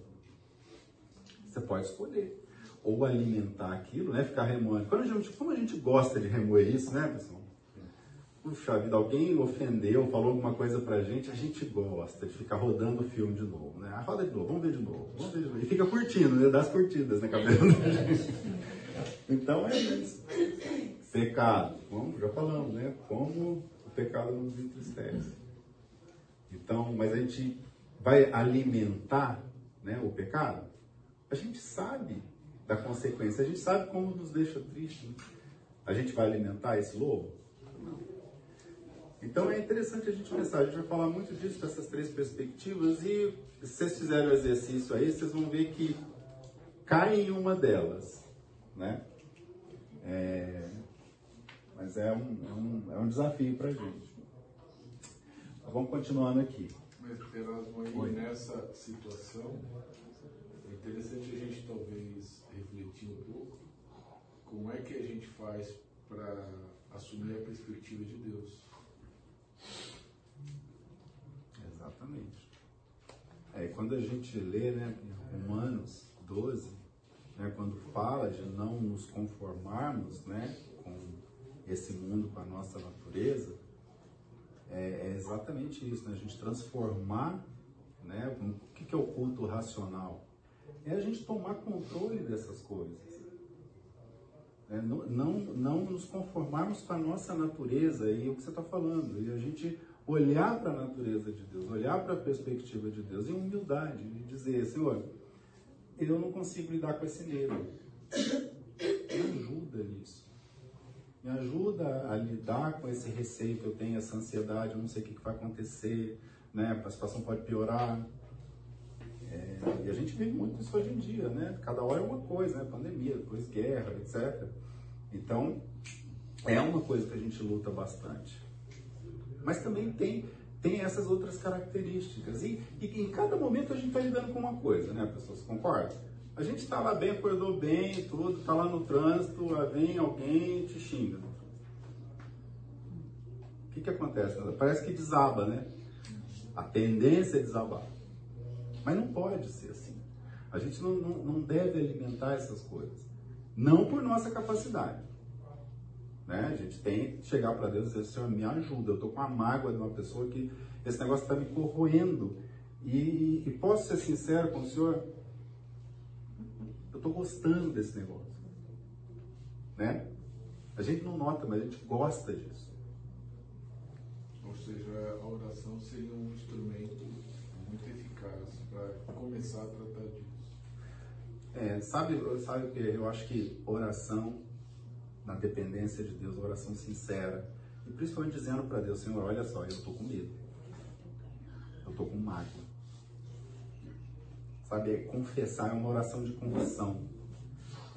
você pode escolher. Ou alimentar aquilo, né? Ficar remoendo. Quando a gente, como a gente gosta de remoer isso, né, pessoal? Puxa vida, alguém ofendeu, falou alguma coisa pra gente, a gente gosta de ficar rodando o filme de novo, né? Ah, roda de novo, vamos ver de novo, vamos ver de novo. E fica curtindo, né? Das curtidas na cabeça [laughs] da gente. Então é isso. Pecado, como já falamos, né? Como o pecado nos entristece. Então, mas a gente vai alimentar né, o pecado? A gente sabe da consequência, a gente sabe como nos deixa triste. Né? A gente vai alimentar esse lobo? Não. Então é interessante a gente pensar, a gente vai falar muito disso, dessas três perspectivas, e se vocês fizerem o exercício aí, vocês vão ver que cai em uma delas. Né? É, mas é um, é um, é um desafio para a gente. Vamos continuando aqui. Mas, Erasmo, aí nessa situação, é interessante a gente talvez refletir um pouco como é que a gente faz para assumir a perspectiva de Deus. Exatamente. É, quando a gente lê né, Romanos 12, né, quando fala de não nos conformarmos né, com esse mundo, com a nossa natureza, é, é exatamente isso, né? a gente transformar, né? o que, que é o culto racional? É a gente tomar controle dessas coisas. É, não, não, não nos conformarmos com a nossa natureza e o que você está falando, e a gente olhar para a natureza de Deus, olhar para a perspectiva de Deus em humildade e dizer, Senhor, eu não consigo lidar com esse medo. Me ajuda nisso. Me ajuda a lidar com esse receio que eu tenho, essa ansiedade, eu não sei o que vai acontecer, né? A situação pode piorar. É, e a gente vê muito isso hoje em dia, né? Cada hora é uma coisa, né? Pandemia, depois guerra, etc. Então, é uma coisa que a gente luta bastante. Mas também tem, tem essas outras características. E, e em cada momento a gente está lidando com uma coisa, né, pessoas? Concorda? A gente está lá bem, acordou bem, tudo, está lá no trânsito, vem alguém e te xinga. O que, que acontece? Parece que desaba, né? A tendência é desabar. Mas não pode ser assim. A gente não, não, não deve alimentar essas coisas. Não por nossa capacidade. Né? A gente tem que chegar para Deus e dizer, Senhor, me ajuda. Eu estou com a mágoa de uma pessoa que esse negócio está me corroendo. E, e posso ser sincero com o Senhor? estou gostando desse negócio. Né? A gente não nota, mas a gente gosta disso. Ou seja, a oração seria um instrumento muito eficaz para começar a tratar disso. É, sabe, sabe o que? Eu acho que oração na dependência de Deus, oração sincera, e principalmente dizendo para Deus, Senhor, olha só, eu estou com medo. Eu estou com mágoa. Sabe, confessar é uma oração de confissão.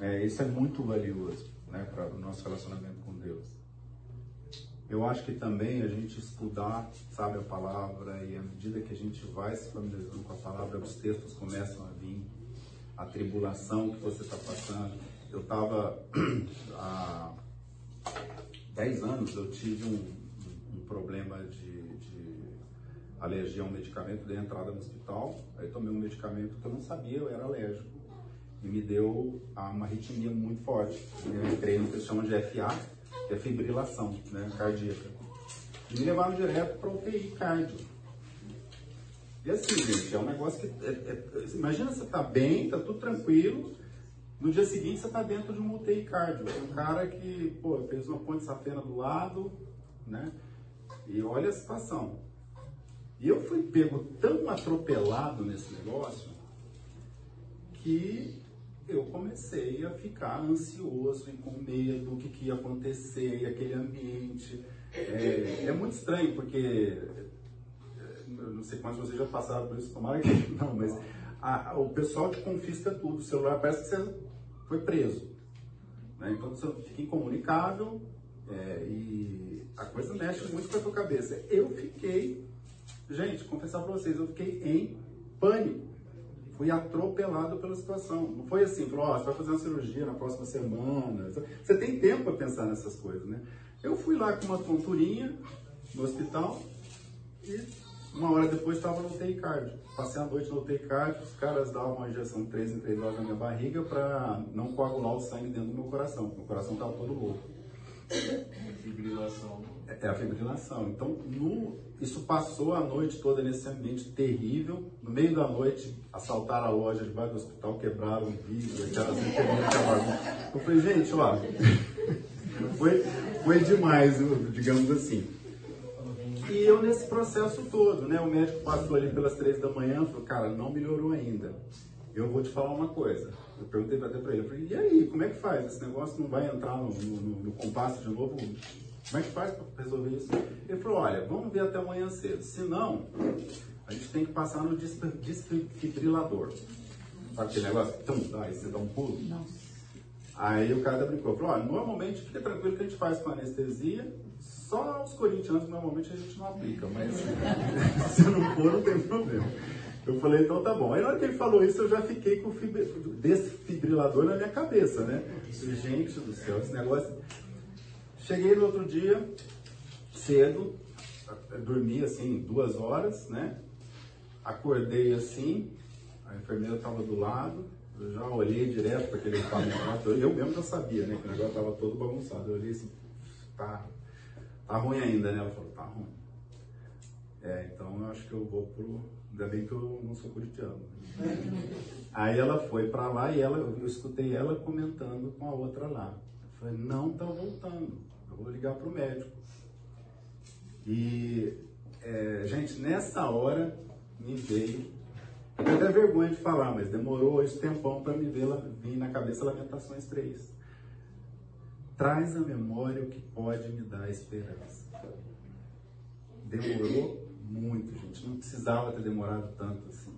É, isso é muito valioso né, para o nosso relacionamento com Deus. eu acho que também a gente estudar, sabe, a palavra e à medida que a gente vai se familiarizando com a palavra, os textos começam a vir, a tribulação que você está passando. Eu estava [clears throat] há 10 anos, eu tive um, um problema de, de, alergia a um medicamento, dei entrada no hospital, aí tomei um medicamento que eu não sabia, eu era alérgico. E me deu uma arritmia muito forte. Eu entrei no que eles chamam de FA, que é fibrilação né, cardíaca. E me levaram direto para UTI cardio. E assim, gente, é um negócio que. É, é, imagina você tá bem, tá tudo tranquilo. No dia seguinte você tá dentro de um UTI cardio. Um cara que, pô, fez uma ponte safena do lado, né? E olha a situação. E eu fui pego tão atropelado nesse negócio que eu comecei a ficar ansioso e com medo do que, que ia acontecer, e aquele ambiente. É, é muito estranho, porque não sei quantos vocês já passaram por isso, tomara que não, mas a, o pessoal te confisca tudo, o celular parece que você foi preso. Né? Então você fica incomunicável é, e a coisa mexe muito com a tua cabeça. Eu fiquei, gente, confessar para vocês, eu fiquei em pânico fui atropelado pela situação. Não foi assim, falou, ó, oh, você vai fazer uma cirurgia na próxima semana. Você tem tempo para pensar nessas coisas, né? Eu fui lá com uma tonturinha no hospital e uma hora depois estava no UTI cardio. Passei a noite no UTI cardio, os caras davam uma injeção de 3 em 3 horas na minha barriga para não coagular o sangue dentro do meu coração, porque o coração estava todo louco. Fibrilação. É, é a fibrilação. Então, no, isso passou a noite toda nesse ambiente terrível. No meio da noite, assaltaram a loja debaixo do hospital, quebraram o vidro, aquelas Eu falei, gente, ó, foi, foi demais, digamos assim. E eu nesse processo todo, né? O médico passou ali pelas três da manhã, falou, cara, não melhorou ainda. Eu vou te falar uma coisa. Eu perguntei até para ele, eu falei, e aí, como é que faz? Esse negócio não vai entrar no, no, no compasso de novo? Como é que faz para resolver isso? Ele falou, olha, vamos ver até amanhã cedo. Se não, a gente tem que passar no desfibrilador. Sabe aquele negócio? Tum, aí você dá um pulo. Não. Aí o cara brincou, falou, olha, normalmente fica tranquilo que a gente faz com anestesia, só os corintianos normalmente a gente não aplica, mas [laughs] se não for não tem problema. Eu falei, então tá bom. Aí na hora que ele falou isso, eu já fiquei com o desfibrilador na minha cabeça, né? Gente do céu, esse negócio. Cheguei no outro dia, cedo, dormi assim duas horas, né? Acordei assim, a enfermeira estava do lado, eu já olhei direto para aquele equipamento, eu mesmo já sabia, né? Que o negócio estava todo bagunçado. Eu olhei assim, tá, tá ruim ainda, né? Ela falou, tá ruim. É, então eu acho que eu vou pro. Ainda bem que eu não sou corintiano. [laughs] Aí ela foi para lá e ela, eu escutei ela comentando com a outra lá. Eu falei, não tá voltando. Eu vou ligar para o médico. E, é, gente, nessa hora me veio. Eu tenho até vergonha de falar, mas demorou esse tempão para me ver, vir na cabeça Lamentações 3. Traz a memória o que pode me dar esperança. Demorou muito, gente. Não precisava ter demorado tanto assim.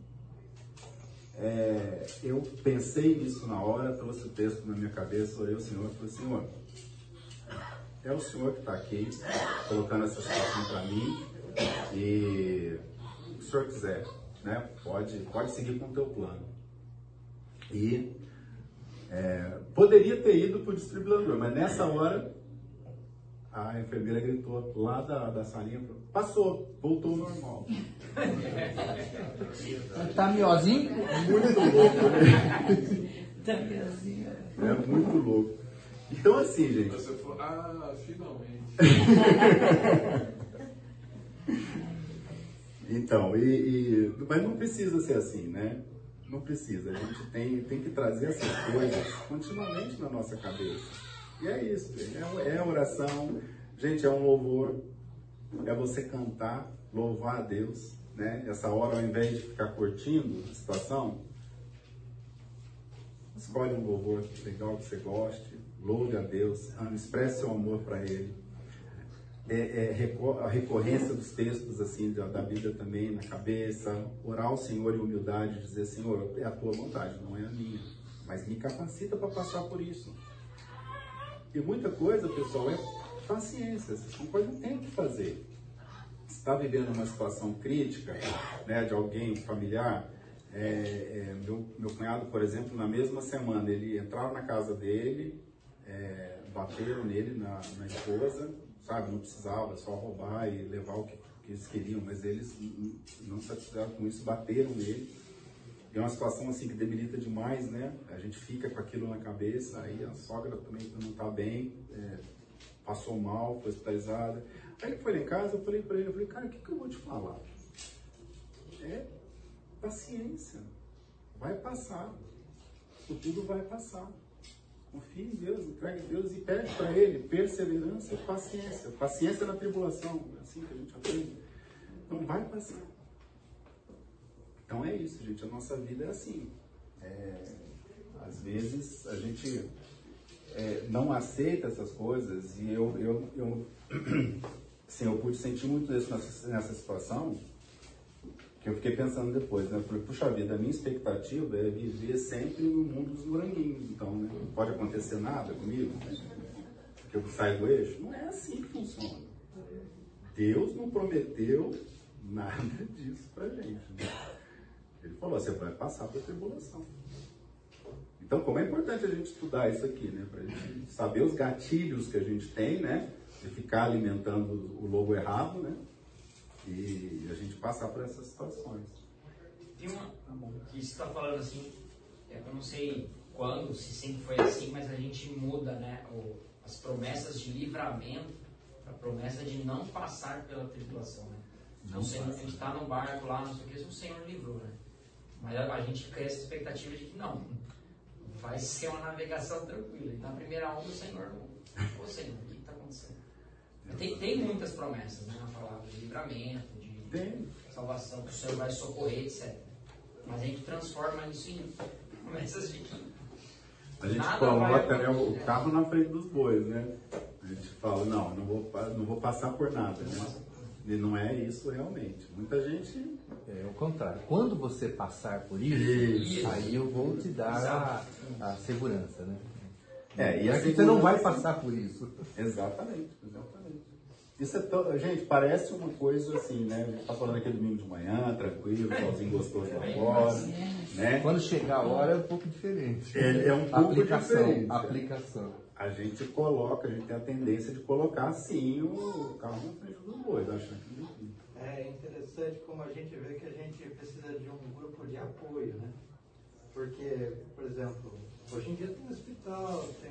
É, eu pensei nisso na hora, trouxe o texto na minha cabeça, olhei o Senhor e falei, Senhor, é o Senhor que está aqui, colocando essa situação para mim. E o Senhor quiser, né, pode, pode seguir com o teu plano. E é, poderia ter ido para o distribuidor, mas nessa hora a enfermeira gritou lá da, da salinha, passou, voltou ao normal. [laughs] Tá miozinho? Muito louco, né? [laughs] Tá miozinho. É muito louco. Então assim, gente. Você falou, ah, finalmente. [laughs] então, e, e, mas não precisa ser assim, né? Não precisa. A gente tem, tem que trazer essas coisas continuamente na nossa cabeça. E é isso, é, é oração, gente, é um louvor, é você cantar, louvar a Deus, né? Essa hora, ao invés de ficar curtindo a situação, escolhe um louvor legal que você goste, louve a Deus, expresse seu amor para Ele. É, é, a recorrência dos textos assim da, da Bíblia também na cabeça, orar ao Senhor em humildade, dizer Senhor, é a tua vontade, não é a minha, mas me capacita para passar por isso. E muita coisa, pessoal, é paciência, são coisas que tem que fazer. Está vivendo uma situação crítica, né, de alguém familiar, é, é, meu, meu cunhado, por exemplo, na mesma semana, ele entrava na casa dele, é, bateram nele, na, na esposa, sabe, não precisava, só roubar e levar o que, que eles queriam, mas eles não satisfizeram com isso, bateram nele. É uma situação assim que debilita demais, né? A gente fica com aquilo na cabeça, aí a sogra também não está bem, é, passou mal, foi hospitalizada. Aí ele foi lá em casa, eu falei para ele, eu falei, cara, o que, que eu vou te falar? É paciência, vai passar, o tudo vai passar. Confie em Deus, entregue a Deus e pede para Ele perseverança e paciência. Paciência na tribulação, é assim que a gente aprende. Então vai passar. Então é isso, gente. A nossa vida é assim. É, às vezes a gente é, não aceita essas coisas e eu, eu, eu, [clears throat] assim, eu pude sentir muito isso nessa, nessa situação que eu fiquei pensando depois, né? Falei, puxa vida, a minha expectativa é viver sempre no mundo dos moranguinhos. Então, né? não pode acontecer nada comigo, né? porque eu saio do eixo. Não é assim que funciona. Deus não prometeu nada [laughs] disso pra gente. Né? Ele falou, você vai passar por tribulação. Então, como é importante a gente estudar isso aqui, né? Para a gente saber os gatilhos que a gente tem, né? De ficar alimentando o lobo errado, né? E a gente passar por essas situações. Tem uma que você está falando assim, é, eu não sei quando, se sempre foi assim, mas a gente muda, né? O, as promessas de livramento para a promessa de não passar pela tribulação, né? Não, sei, a gente está no barco lá, não sei o que, o Senhor livrou, né? Mas a, a gente cria essa expectativa de que não, vai ser uma navegação tranquila. Então, a primeira onda, o Senhor não. Ô Senhor, o que está acontecendo? Tem, tem muitas promessas né, na palavra de livramento, de tem. salvação, que o Senhor vai socorrer, etc. Mas a gente transforma isso em promessas de que. A gente Nada coloca né, o carro na frente dos bois, né? A gente fala, não, não vou, não vou passar por nada, né? E não é isso realmente. Muita gente. É o contrário. Quando você passar por isso, isso. aí eu vou te dar a, a, segurança, né? É, e é assim você não vai passar por isso. Exatamente, exatamente. Isso é to... Gente, parece uma coisa assim, né? A gente tá falando aquele domingo de manhã, tranquilo, sozinho gostoso lá fora, né? Quando chegar a hora é um pouco diferente. É, é um pouco aplicação, diferente. Aplicação. A gente coloca, a gente tem a tendência de colocar sim o carro na frente dos bois, acho que é interessante como a gente vê que a gente precisa de um grupo de apoio, né? Porque, por exemplo, hoje em dia tem hospital, tem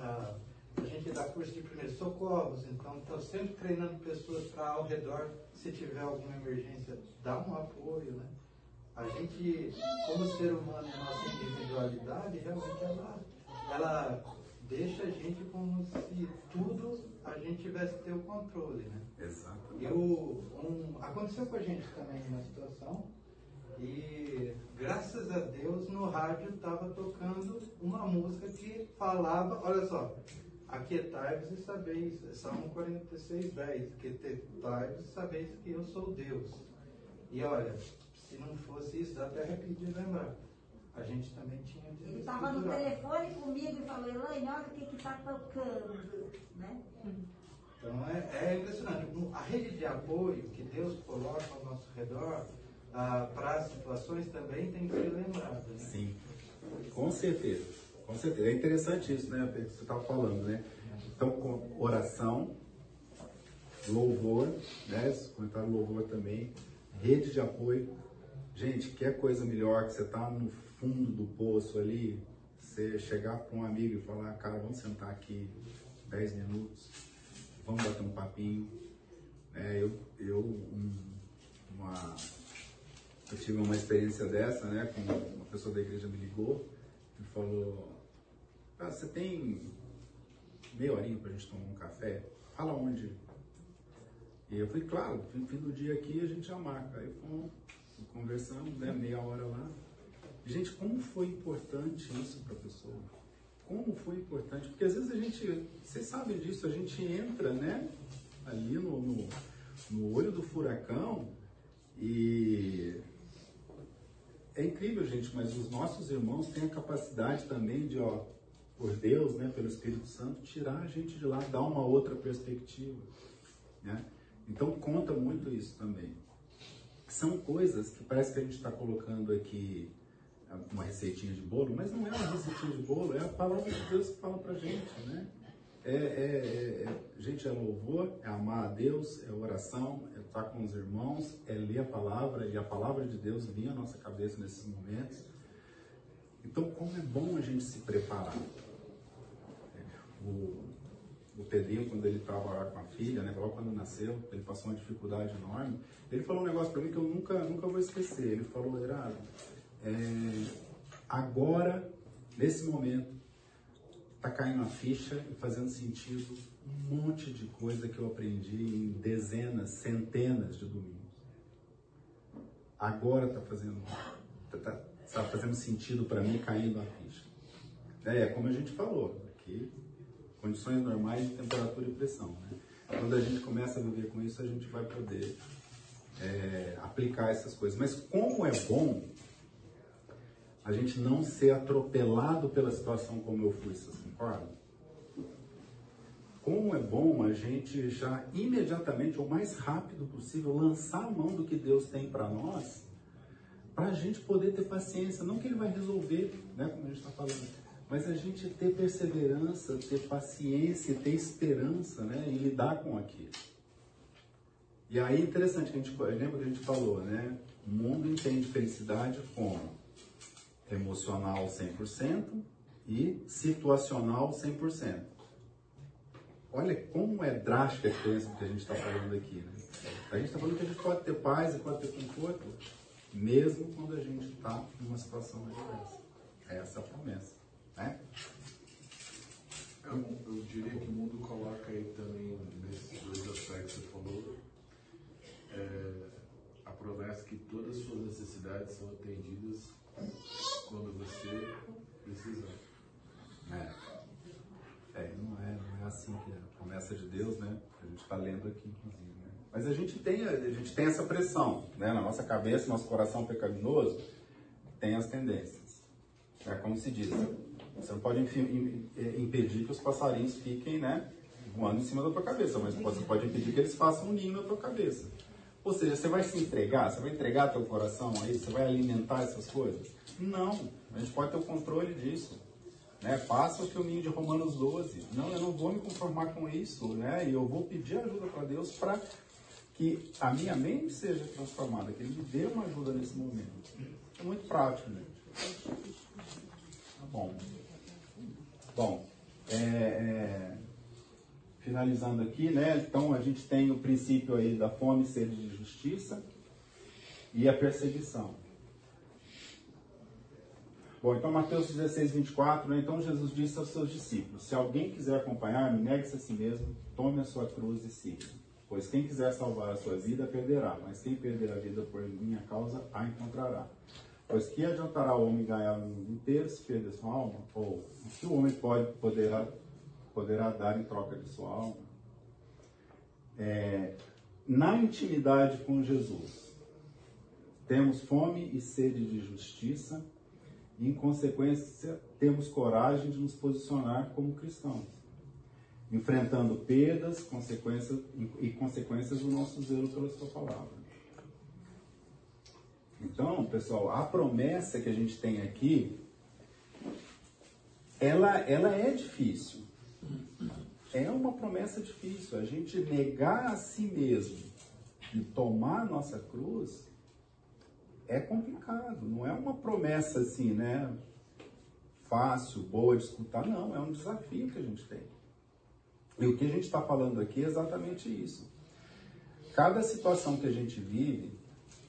ah, a gente dá curso de primeiros socorros, então estou sempre treinando pessoas para ao redor, se tiver alguma emergência, dar um apoio, né? A gente, como ser humano, a nossa individualidade, realmente ela, ela deixa a gente como se tudo a gente tivesse ter o controle, né? Exato. E o, um, aconteceu com a gente também uma situação e graças a Deus no rádio estava tocando uma música que falava, olha só, aquietai-vos e sabeis, Salmo 46, 10, aquietai-vos e sabeis que eu sou Deus. E olha, se não fosse isso, dá até arrepio de lembrar. A gente também tinha Ele estava no telefone comigo e falou, Elaine, olha o que está tocando. Né? Então é, é, impressionante. A rede de apoio que Deus coloca ao nosso redor ah, para as situações também tem que ser lembrada. Né? Sim, com certeza. Com certeza. É interessante isso, né? Que você estava falando, né? Então, com oração, louvor, né? Comentário louvor também, rede de apoio. Gente, quer coisa melhor que você está no fundo do poço ali, você chegar para um amigo e falar, cara, vamos sentar aqui 10 minutos, vamos bater um papinho. É, eu, eu, um, uma, eu tive uma experiência dessa, né, com uma pessoa da igreja me ligou e falou, você tem meia horinha para a gente tomar um café? Fala onde? E eu falei, claro, fim, fim do dia aqui a gente já marca. Aí fomos, conversamos, né, meia hora lá. Gente, como foi importante isso para a pessoa? Como foi importante? Porque às vezes a gente, vocês sabem disso, a gente entra, né, ali no, no, no olho do furacão e é incrível, gente, mas os nossos irmãos têm a capacidade também de, ó, por Deus, né, pelo Espírito Santo, tirar a gente de lá, dar uma outra perspectiva. Né? Então conta muito isso também. São coisas que parece que a gente está colocando aqui uma receitinha de bolo, mas não é uma receitinha de bolo, é a palavra de Deus que fala pra gente, né? É, é, é, é, gente, é louvor, é amar a Deus, é oração, é estar com os irmãos, é ler a palavra, e a palavra de Deus vinha à nossa cabeça nesses momentos. Então, como é bom a gente se preparar. O, o Pedrinho, quando ele estava com a filha, né, logo quando nasceu, ele passou uma dificuldade enorme, ele falou um negócio para mim que eu nunca, nunca vou esquecer. Ele falou, Herado, é, agora, nesse momento, está caindo a ficha e fazendo sentido um monte de coisa que eu aprendi em dezenas, centenas de domingos. Agora está fazendo, tá, tá, tá, fazendo sentido para mim caindo a ficha. É, como a gente falou, aqui, condições normais de temperatura e pressão. Né? Quando a gente começa a viver com isso, a gente vai poder é, aplicar essas coisas. Mas como é bom a gente não ser atropelado pela situação como eu fui, vocês concordam? Como é bom a gente já imediatamente, ou mais rápido possível, lançar a mão do que Deus tem para nós, para a gente poder ter paciência. Não que Ele vai resolver, né, como a gente está falando, mas a gente ter perseverança, ter paciência, ter esperança né, e lidar com aquilo. E aí é interessante a gente lembra que a gente falou, né? O mundo entende felicidade como emocional 100% e situacional 100%. Olha como é drástica a diferença que a gente está falando aqui. Né? A gente está falando que a gente pode ter paz e pode ter conforto, mesmo quando a gente está numa situação adversa. É essa a promessa. Né? Eu, eu, diria que o mundo coloca aí também, nesses dois aspectos que você falou, é, a promessa que todas as suas necessidades são atendidas quando você precisar. É. É, não é, não é assim que é a promessa de Deus, né? A gente está lendo aqui, inclusive. Né? Mas a gente, tem, a gente tem essa pressão, né? Na nossa cabeça, nosso coração pecaminoso tem as tendências. É como se diz, você não pode impedir que os passarinhos fiquem, né? Voando em cima da tua cabeça, mas você pode impedir que eles façam um ninho na tua cabeça. Ou seja, você vai se entregar, você vai entregar teu coração a isso, você vai alimentar essas coisas? Não, a gente pode ter o controle disso. Né? Faça o que o ninho de Romanos 12. Não, eu não vou me conformar com isso, né? E eu vou pedir ajuda para Deus para que a minha mente seja transformada, que Ele me dê uma ajuda nesse momento. É muito prático, gente. Tá bom. Bom, é, é, finalizando aqui, né? Então a gente tem o princípio aí da fome, sede de justiça e a perseguição. Bom, então Mateus 16, 24, né? Então Jesus disse aos seus discípulos: Se alguém quiser acompanhar-me, negue-se a si mesmo, tome a sua cruz e siga. Pois quem quiser salvar a sua vida, perderá, mas quem perder a vida por minha causa, a encontrará. Pois que adiantará o homem ganhar o mundo inteiro se perder sua alma? Ou o que o homem pode, poderá, poderá dar em troca de sua alma? É, na intimidade com Jesus, temos fome e sede de justiça, e, em consequência, temos coragem de nos posicionar como cristãos, enfrentando perdas consequências, e consequências do nosso zelo pela Sua palavra. Então, pessoal, a promessa que a gente tem aqui, ela, ela é difícil. É uma promessa difícil. A gente negar a si mesmo e tomar a nossa cruz é complicado. Não é uma promessa assim, né? Fácil, boa de escutar. Não, é um desafio que a gente tem. E o que a gente está falando aqui é exatamente isso. Cada situação que a gente vive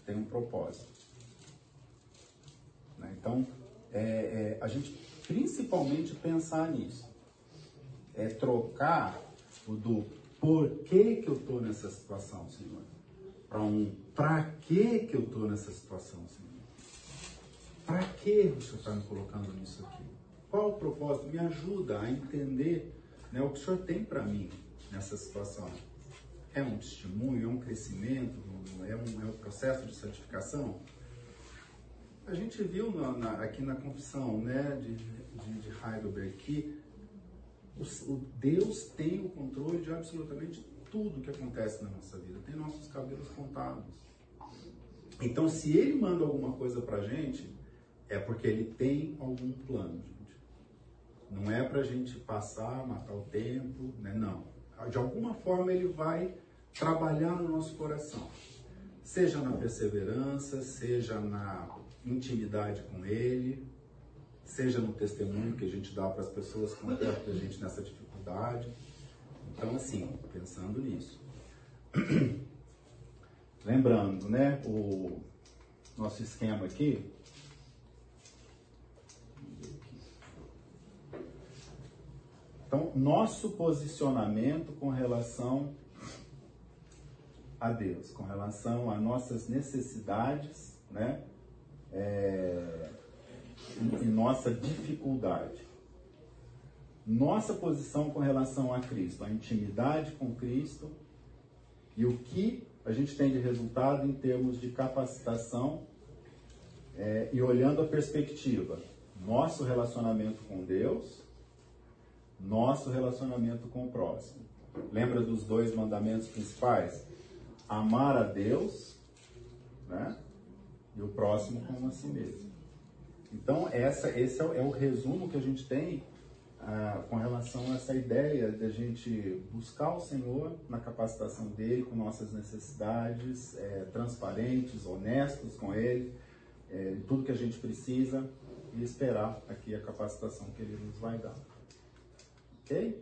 tem um propósito. Né? Então, é, é, a gente principalmente pensar nisso. É trocar o do porquê que eu estou nessa situação, Senhor, para um para que que eu estou nessa situação, Senhor? Para que o Senhor está me colocando nisso aqui? Qual o propósito? Me ajuda a entender né, o que o Senhor tem para mim nessa situação. É um testemunho, é um crescimento, é um, é um processo de santificação? A gente viu na, na, aqui na confissão né, de, de, de Heidelberg que o Deus tem o controle de absolutamente tudo que acontece na nossa vida, tem nossos cabelos contados. Então, se ele manda alguma coisa pra gente, é porque ele tem algum plano, gente. Não é pra gente passar, matar o tempo, né? Não. De alguma forma ele vai trabalhar no nosso coração. Seja na perseverança, seja na intimidade com ele, seja no testemunho que a gente dá para as pessoas que perto da gente nessa dificuldade. Então, assim, pensando nisso. [clears throat] Lembrando, né, o nosso esquema aqui. Então, nosso posicionamento com relação a Deus, com relação a nossas necessidades, né, é, e nossa dificuldade. Nossa posição com relação a Cristo, a intimidade com Cristo e o que a gente tem de resultado em termos de capacitação é, e olhando a perspectiva, nosso relacionamento com Deus, nosso relacionamento com o próximo. Lembra dos dois mandamentos principais? Amar a Deus né? E o próximo como a si mesmo. Então, essa, esse é o, é o resumo que a gente tem ah, com relação a essa ideia de a gente buscar o Senhor na capacitação dele, com nossas necessidades, é, transparentes, honestos com ele, é, tudo que a gente precisa e esperar aqui a capacitação que ele nos vai dar. Ok?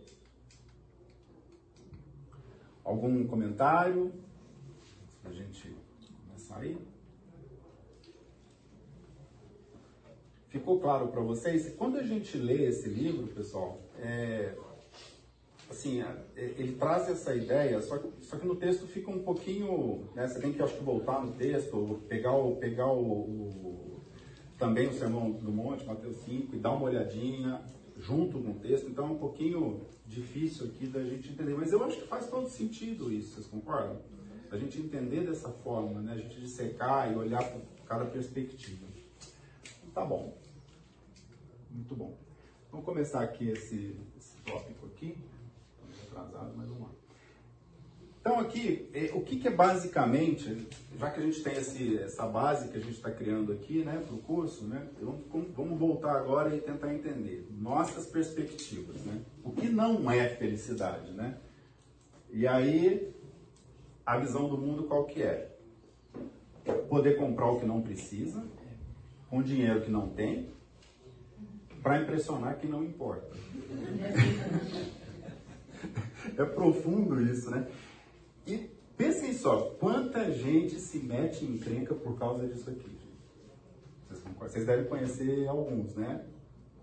Algum comentário? A gente começar aí? Ficou claro para vocês? Quando a gente lê esse livro, pessoal, é, assim, é, ele traz essa ideia, só que, só que no texto fica um pouquinho, né, você tem que acho que voltar no texto, pegar o, pegar o, o também o Sermão do Monte, Mateus 5, e dar uma olhadinha junto com o texto, então é um pouquinho difícil aqui da gente entender, mas eu acho que faz todo sentido isso, vocês concordam? A gente entender dessa forma, né, a gente dissecar e olhar por cada perspectiva. Tá bom. Muito bom. Vamos começar aqui esse, esse tópico aqui. Estamos atrasados, mas vamos lá. Então aqui, é, o que, que, é basicamente, já que a gente tem esse, essa base que a gente está criando aqui né, para o curso, né, vamos, vamos, voltar agora e tentar entender nossas perspectivas. Né? O que não é felicidade, né? E aí, a visão do mundo qual que é? Poder comprar o que não precisa, com dinheiro que não tem, para impressionar quem não importa. é profundo isso, né? E pensem só, quanta gente se mete em encrenca por causa disso aqui. Vocês, Vocês devem conhecer alguns, né?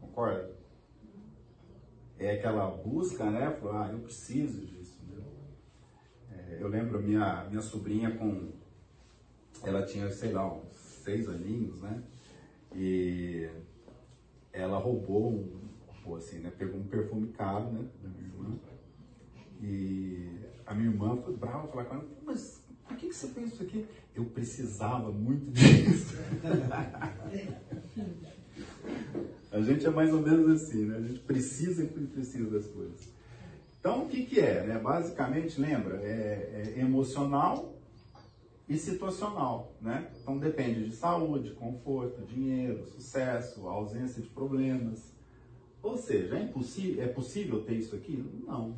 Concorda? É aquela busca, né? Falar, ah, eu preciso disso. É, eu lembro minha, minha sobrinha com. Ela tinha, sei lá, uns seis aninhos, né? E ela roubou um, assim, né? Pegou um perfume caro, né? Da minha irmã. E a minha irmã foi brava falar com ela, mas por que, que você fez isso aqui? Eu precisava muito disso. [laughs] a gente é mais ou menos assim, né? A gente precisa e precisa das coisas. Então, o que, que é? Né? Basicamente, lembra, é, é emocional e situacional, né? Então depende de saúde, conforto, dinheiro, sucesso, ausência de problemas. Ou seja, é, é possível ter isso aqui? Não.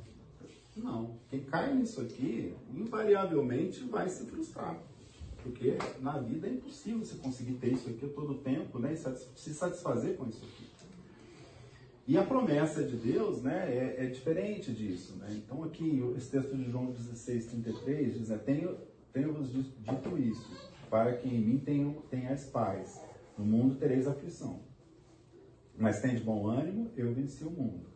Não. Quem cai nisso aqui, invariavelmente vai se frustrar. Porque na vida é impossível você conseguir ter isso aqui todo o tempo, né? E se satisfazer com isso aqui. E a promessa de Deus né, é, é diferente disso. Né? Então aqui, esse texto de João 16, 33 diz, né, tenho, tenho-vos dito isso, para que em mim tenham, tenhais paz. No mundo tereis aflição. Mas tem de bom ânimo, eu venci o mundo.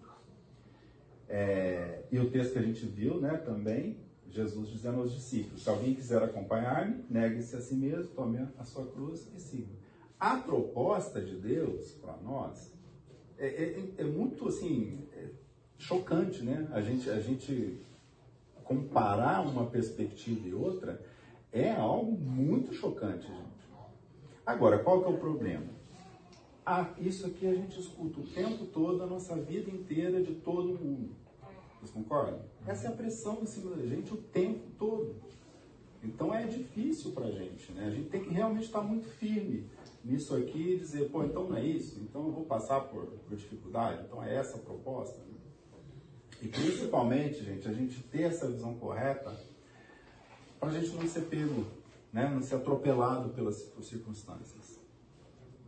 É, e o texto que a gente viu né, também, Jesus dizendo aos discípulos: se alguém quiser acompanhar-me, negue-se a si mesmo, tome a sua cruz e siga. A proposta de Deus para nós é, é, é, muito assim é chocante, né? A gente, a gente comparar uma perspectiva e outra é algo muito chocante, gente. Agora, qual que é o problema? Ah, isso aqui a gente escuta o tempo todo, a nossa vida inteira, de todo mundo. Vocês concordam? Essa é a pressão em cima da gente o tempo todo. Então é difícil para a gente, né? A gente tem que realmente estar muito firme nisso aqui e dizer, pô, então não é isso? Então eu vou passar por, por dificuldade? Então é essa a proposta? E principalmente, gente, a gente ter essa visão correta para a gente não ser pego, né? não ser atropelado pelas circunstâncias.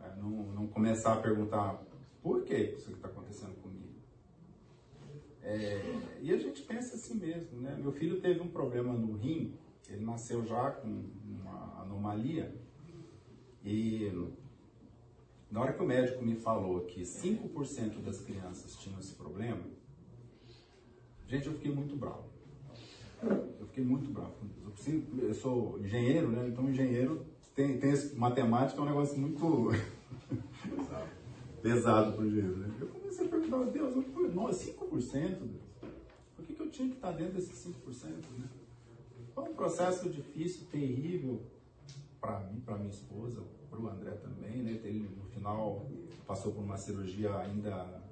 Né? Não, não começar a perguntar por que isso está acontecendo comigo. É, e a gente pensa assim mesmo, né? Meu filho teve um problema no rim, ele nasceu já com uma anomalia, e na hora que o médico me falou que 5% das crianças tinham esse problema, gente, eu fiquei muito bravo. Eu fiquei muito bravo. Eu sou engenheiro, né? Então engenheiro tem, tem esse, matemática é um negócio muito [laughs] pesado para o engenheiro. Né? Eu comecei a perguntar, Deus, não, 5%? Deus. Por que, que eu tinha que estar dentro desses 5%? Né? Foi um processo difícil, terrível para mim, para minha esposa, para o André também, né? Ele no final passou por uma cirurgia ainda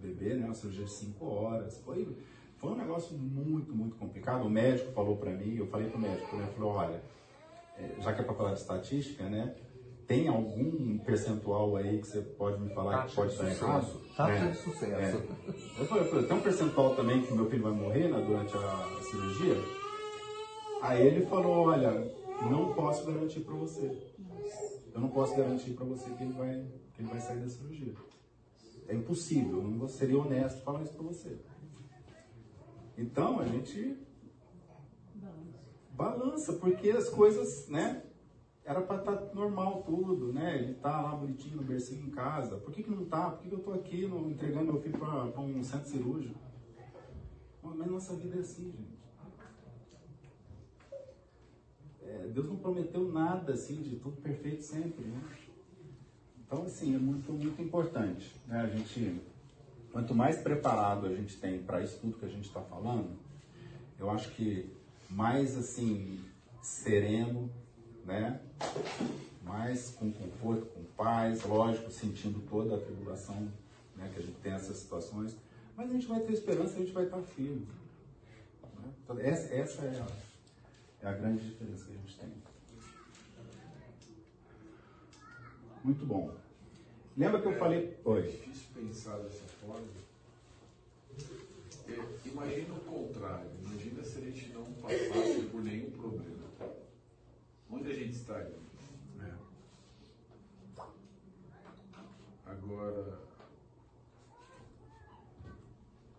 bebê, né? Uma cirurgia de 5 horas. Foi foi um negócio muito, muito complicado. O médico falou para mim, eu falei para o médico, né? Ele falou, olha, é, já que é para falar de estatística, né? Tem algum percentual aí que você pode me falar que pode estar errado? Taxa é, de sucesso. É. Eu, falei, eu falei, tem um percentual também que meu filho vai morrer né, durante a cirurgia? Aí ele falou, olha, não posso garantir para você. Eu não posso garantir para você que ele, vai, que ele vai sair da cirurgia. É impossível, eu não seria honesto falar isso para você. Então a gente balança, porque as coisas, né? Era para estar tá normal tudo, né? Ele tá lá bonitinho no bercinho em casa. Por que, que não tá? Por que, que eu tô aqui no, entregando meu filho para um centro cirúrgico? Mas nossa vida é assim, gente. É, Deus não prometeu nada assim de tudo perfeito sempre, né? Então, assim, é muito, muito importante, né? A gente Quanto mais preparado a gente tem para isso tudo que a gente está falando, eu acho que mais assim sereno, né? Mais com conforto, com paz, lógico, sentindo toda a tribulação, né? Que a gente tem essas situações, mas a gente vai ter esperança, a gente vai estar firme. Né? Então, essa, essa é, a, é a grande diferença que a gente tem. Muito bom. Lembra que eu falei. Oi. É difícil pensar dessa forma. É, imagina o contrário. Imagina se a gente não passasse por nenhum problema. Onde a gente estaria? É. Agora,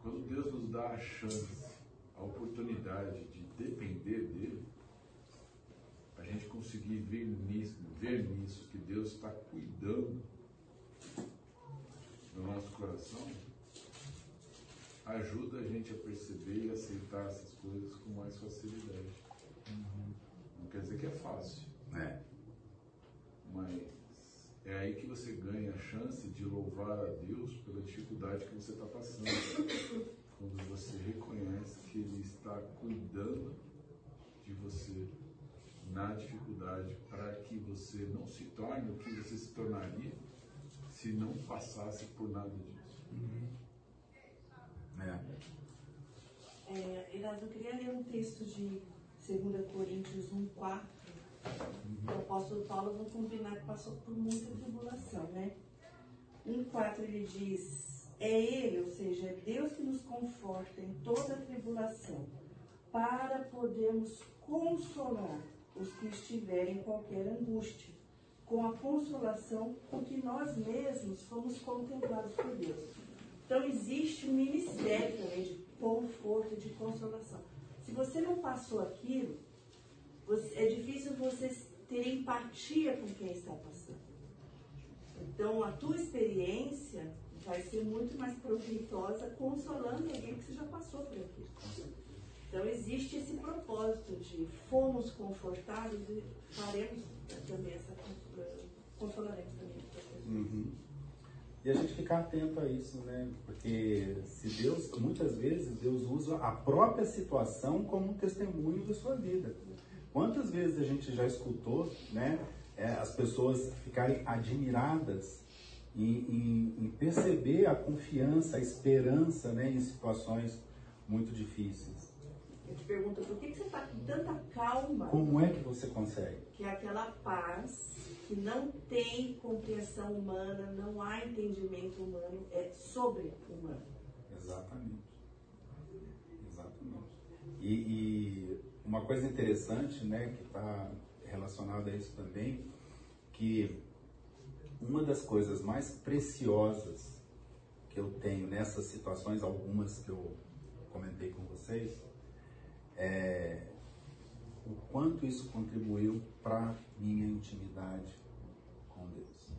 quando Deus nos dá a chance, a oportunidade de depender dele, a gente conseguir ver nisso, ver nisso que Deus está cuidando nosso coração, ajuda a gente a perceber e aceitar essas coisas com mais facilidade. Uhum. Não quer dizer que é fácil. É. Mas é aí que você ganha a chance de louvar a Deus pela dificuldade que você está passando. Quando você reconhece que Ele está cuidando de você na dificuldade para que você não se torne o que você se tornaria se não passasse por nada disso. Uhum. É. É, eu queria ler um texto de 2 Coríntios 1, 4. Uhum. O apóstolo Paulo, vou combinar que passou por muita tribulação, né? 1, 4 ele diz: É Ele, ou seja, é Deus que nos conforta em toda a tribulação, para podermos consolar os que estiverem em qualquer angústia com a consolação com que nós mesmos fomos contemplados por Deus. Então existe um ministério também de conforto, de consolação. Se você não passou aquilo, é difícil você ter empatia com quem está passando. Então a tua experiência vai ser muito mais proveitosa consolando alguém que você já passou por aquilo. Então existe esse propósito de fomos confortados e faremos também essa consolaremos também. Uhum. E a gente ficar atento a isso, né? Porque se Deus, muitas vezes, Deus usa a própria situação como um testemunho da sua vida. Quantas vezes a gente já escutou, né? É, as pessoas ficarem admiradas em, em, em perceber a confiança, a esperança né, em situações muito difíceis. Eu te pergunto, por que, que você está com tanta calma? Como é que você consegue? Que é aquela paz que não tem compreensão humana, não há entendimento humano, é sobre-humano. Exatamente. Exatamente. E, e, uma coisa interessante, né, que está relacionada a isso também, que uma das coisas mais preciosas que eu tenho nessas situações, algumas que eu comentei com vocês, é o quanto isso contribuiu para minha intimidade com Deus.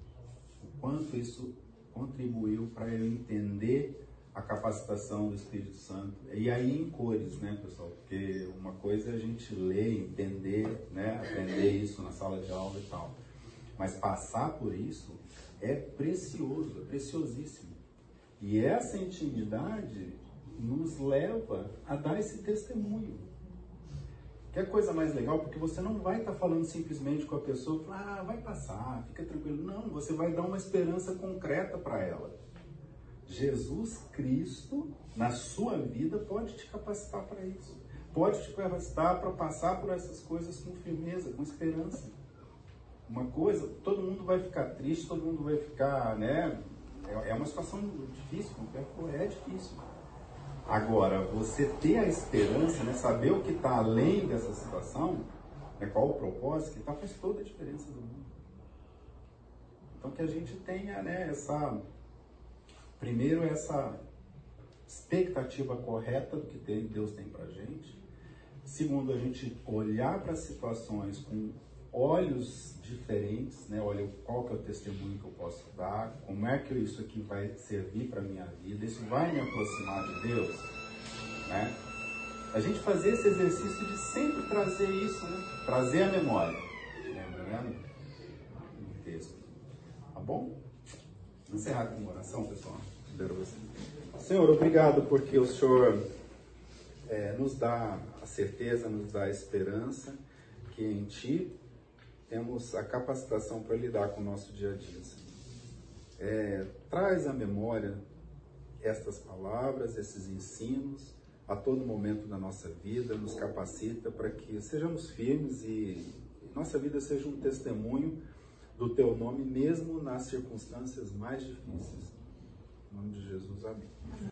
O quanto isso contribuiu para eu entender a capacitação do Espírito Santo. E aí em cores, né, pessoal? Porque uma coisa é a gente ler, entender, né, aprender isso na sala de aula e tal. Mas passar por isso é precioso, é preciosíssimo. E essa intimidade nos leva a dar esse testemunho. Que é coisa mais legal, porque você não vai estar tá falando simplesmente com a pessoa, ah, vai passar, fica tranquilo. Não, você vai dar uma esperança concreta para ela. Jesus Cristo, na sua vida, pode te capacitar para isso. Pode te capacitar para passar por essas coisas com firmeza, com esperança. Uma coisa, todo mundo vai ficar triste, todo mundo vai ficar, né? É, é uma situação difícil, é difícil. Agora, você ter a esperança, né, saber o que está além dessa situação, né, qual o propósito, que está faz toda a diferença do mundo. Então que a gente tenha né, essa, primeiro essa expectativa correta do que Deus tem para gente. Segundo, a gente olhar para as situações com olhos diferentes, né? Olha, qual que é o testemunho que eu posso dar? Como é que isso aqui vai servir para minha vida? Isso vai me aproximar de Deus, né? A gente fazer esse exercício de sempre trazer isso, né? Trazer a memória, lembrando o texto, tá bom? Vamos encerrar com uma oração, pessoal. Senhor, obrigado porque o Senhor é, nos dá a certeza, nos dá a esperança que em Ti temos a capacitação para lidar com o nosso dia a dia. É, traz à memória estas palavras, esses ensinos a todo momento da nossa vida, nos capacita para que sejamos firmes e nossa vida seja um testemunho do teu nome, mesmo nas circunstâncias mais difíceis. Em nome de Jesus, amém.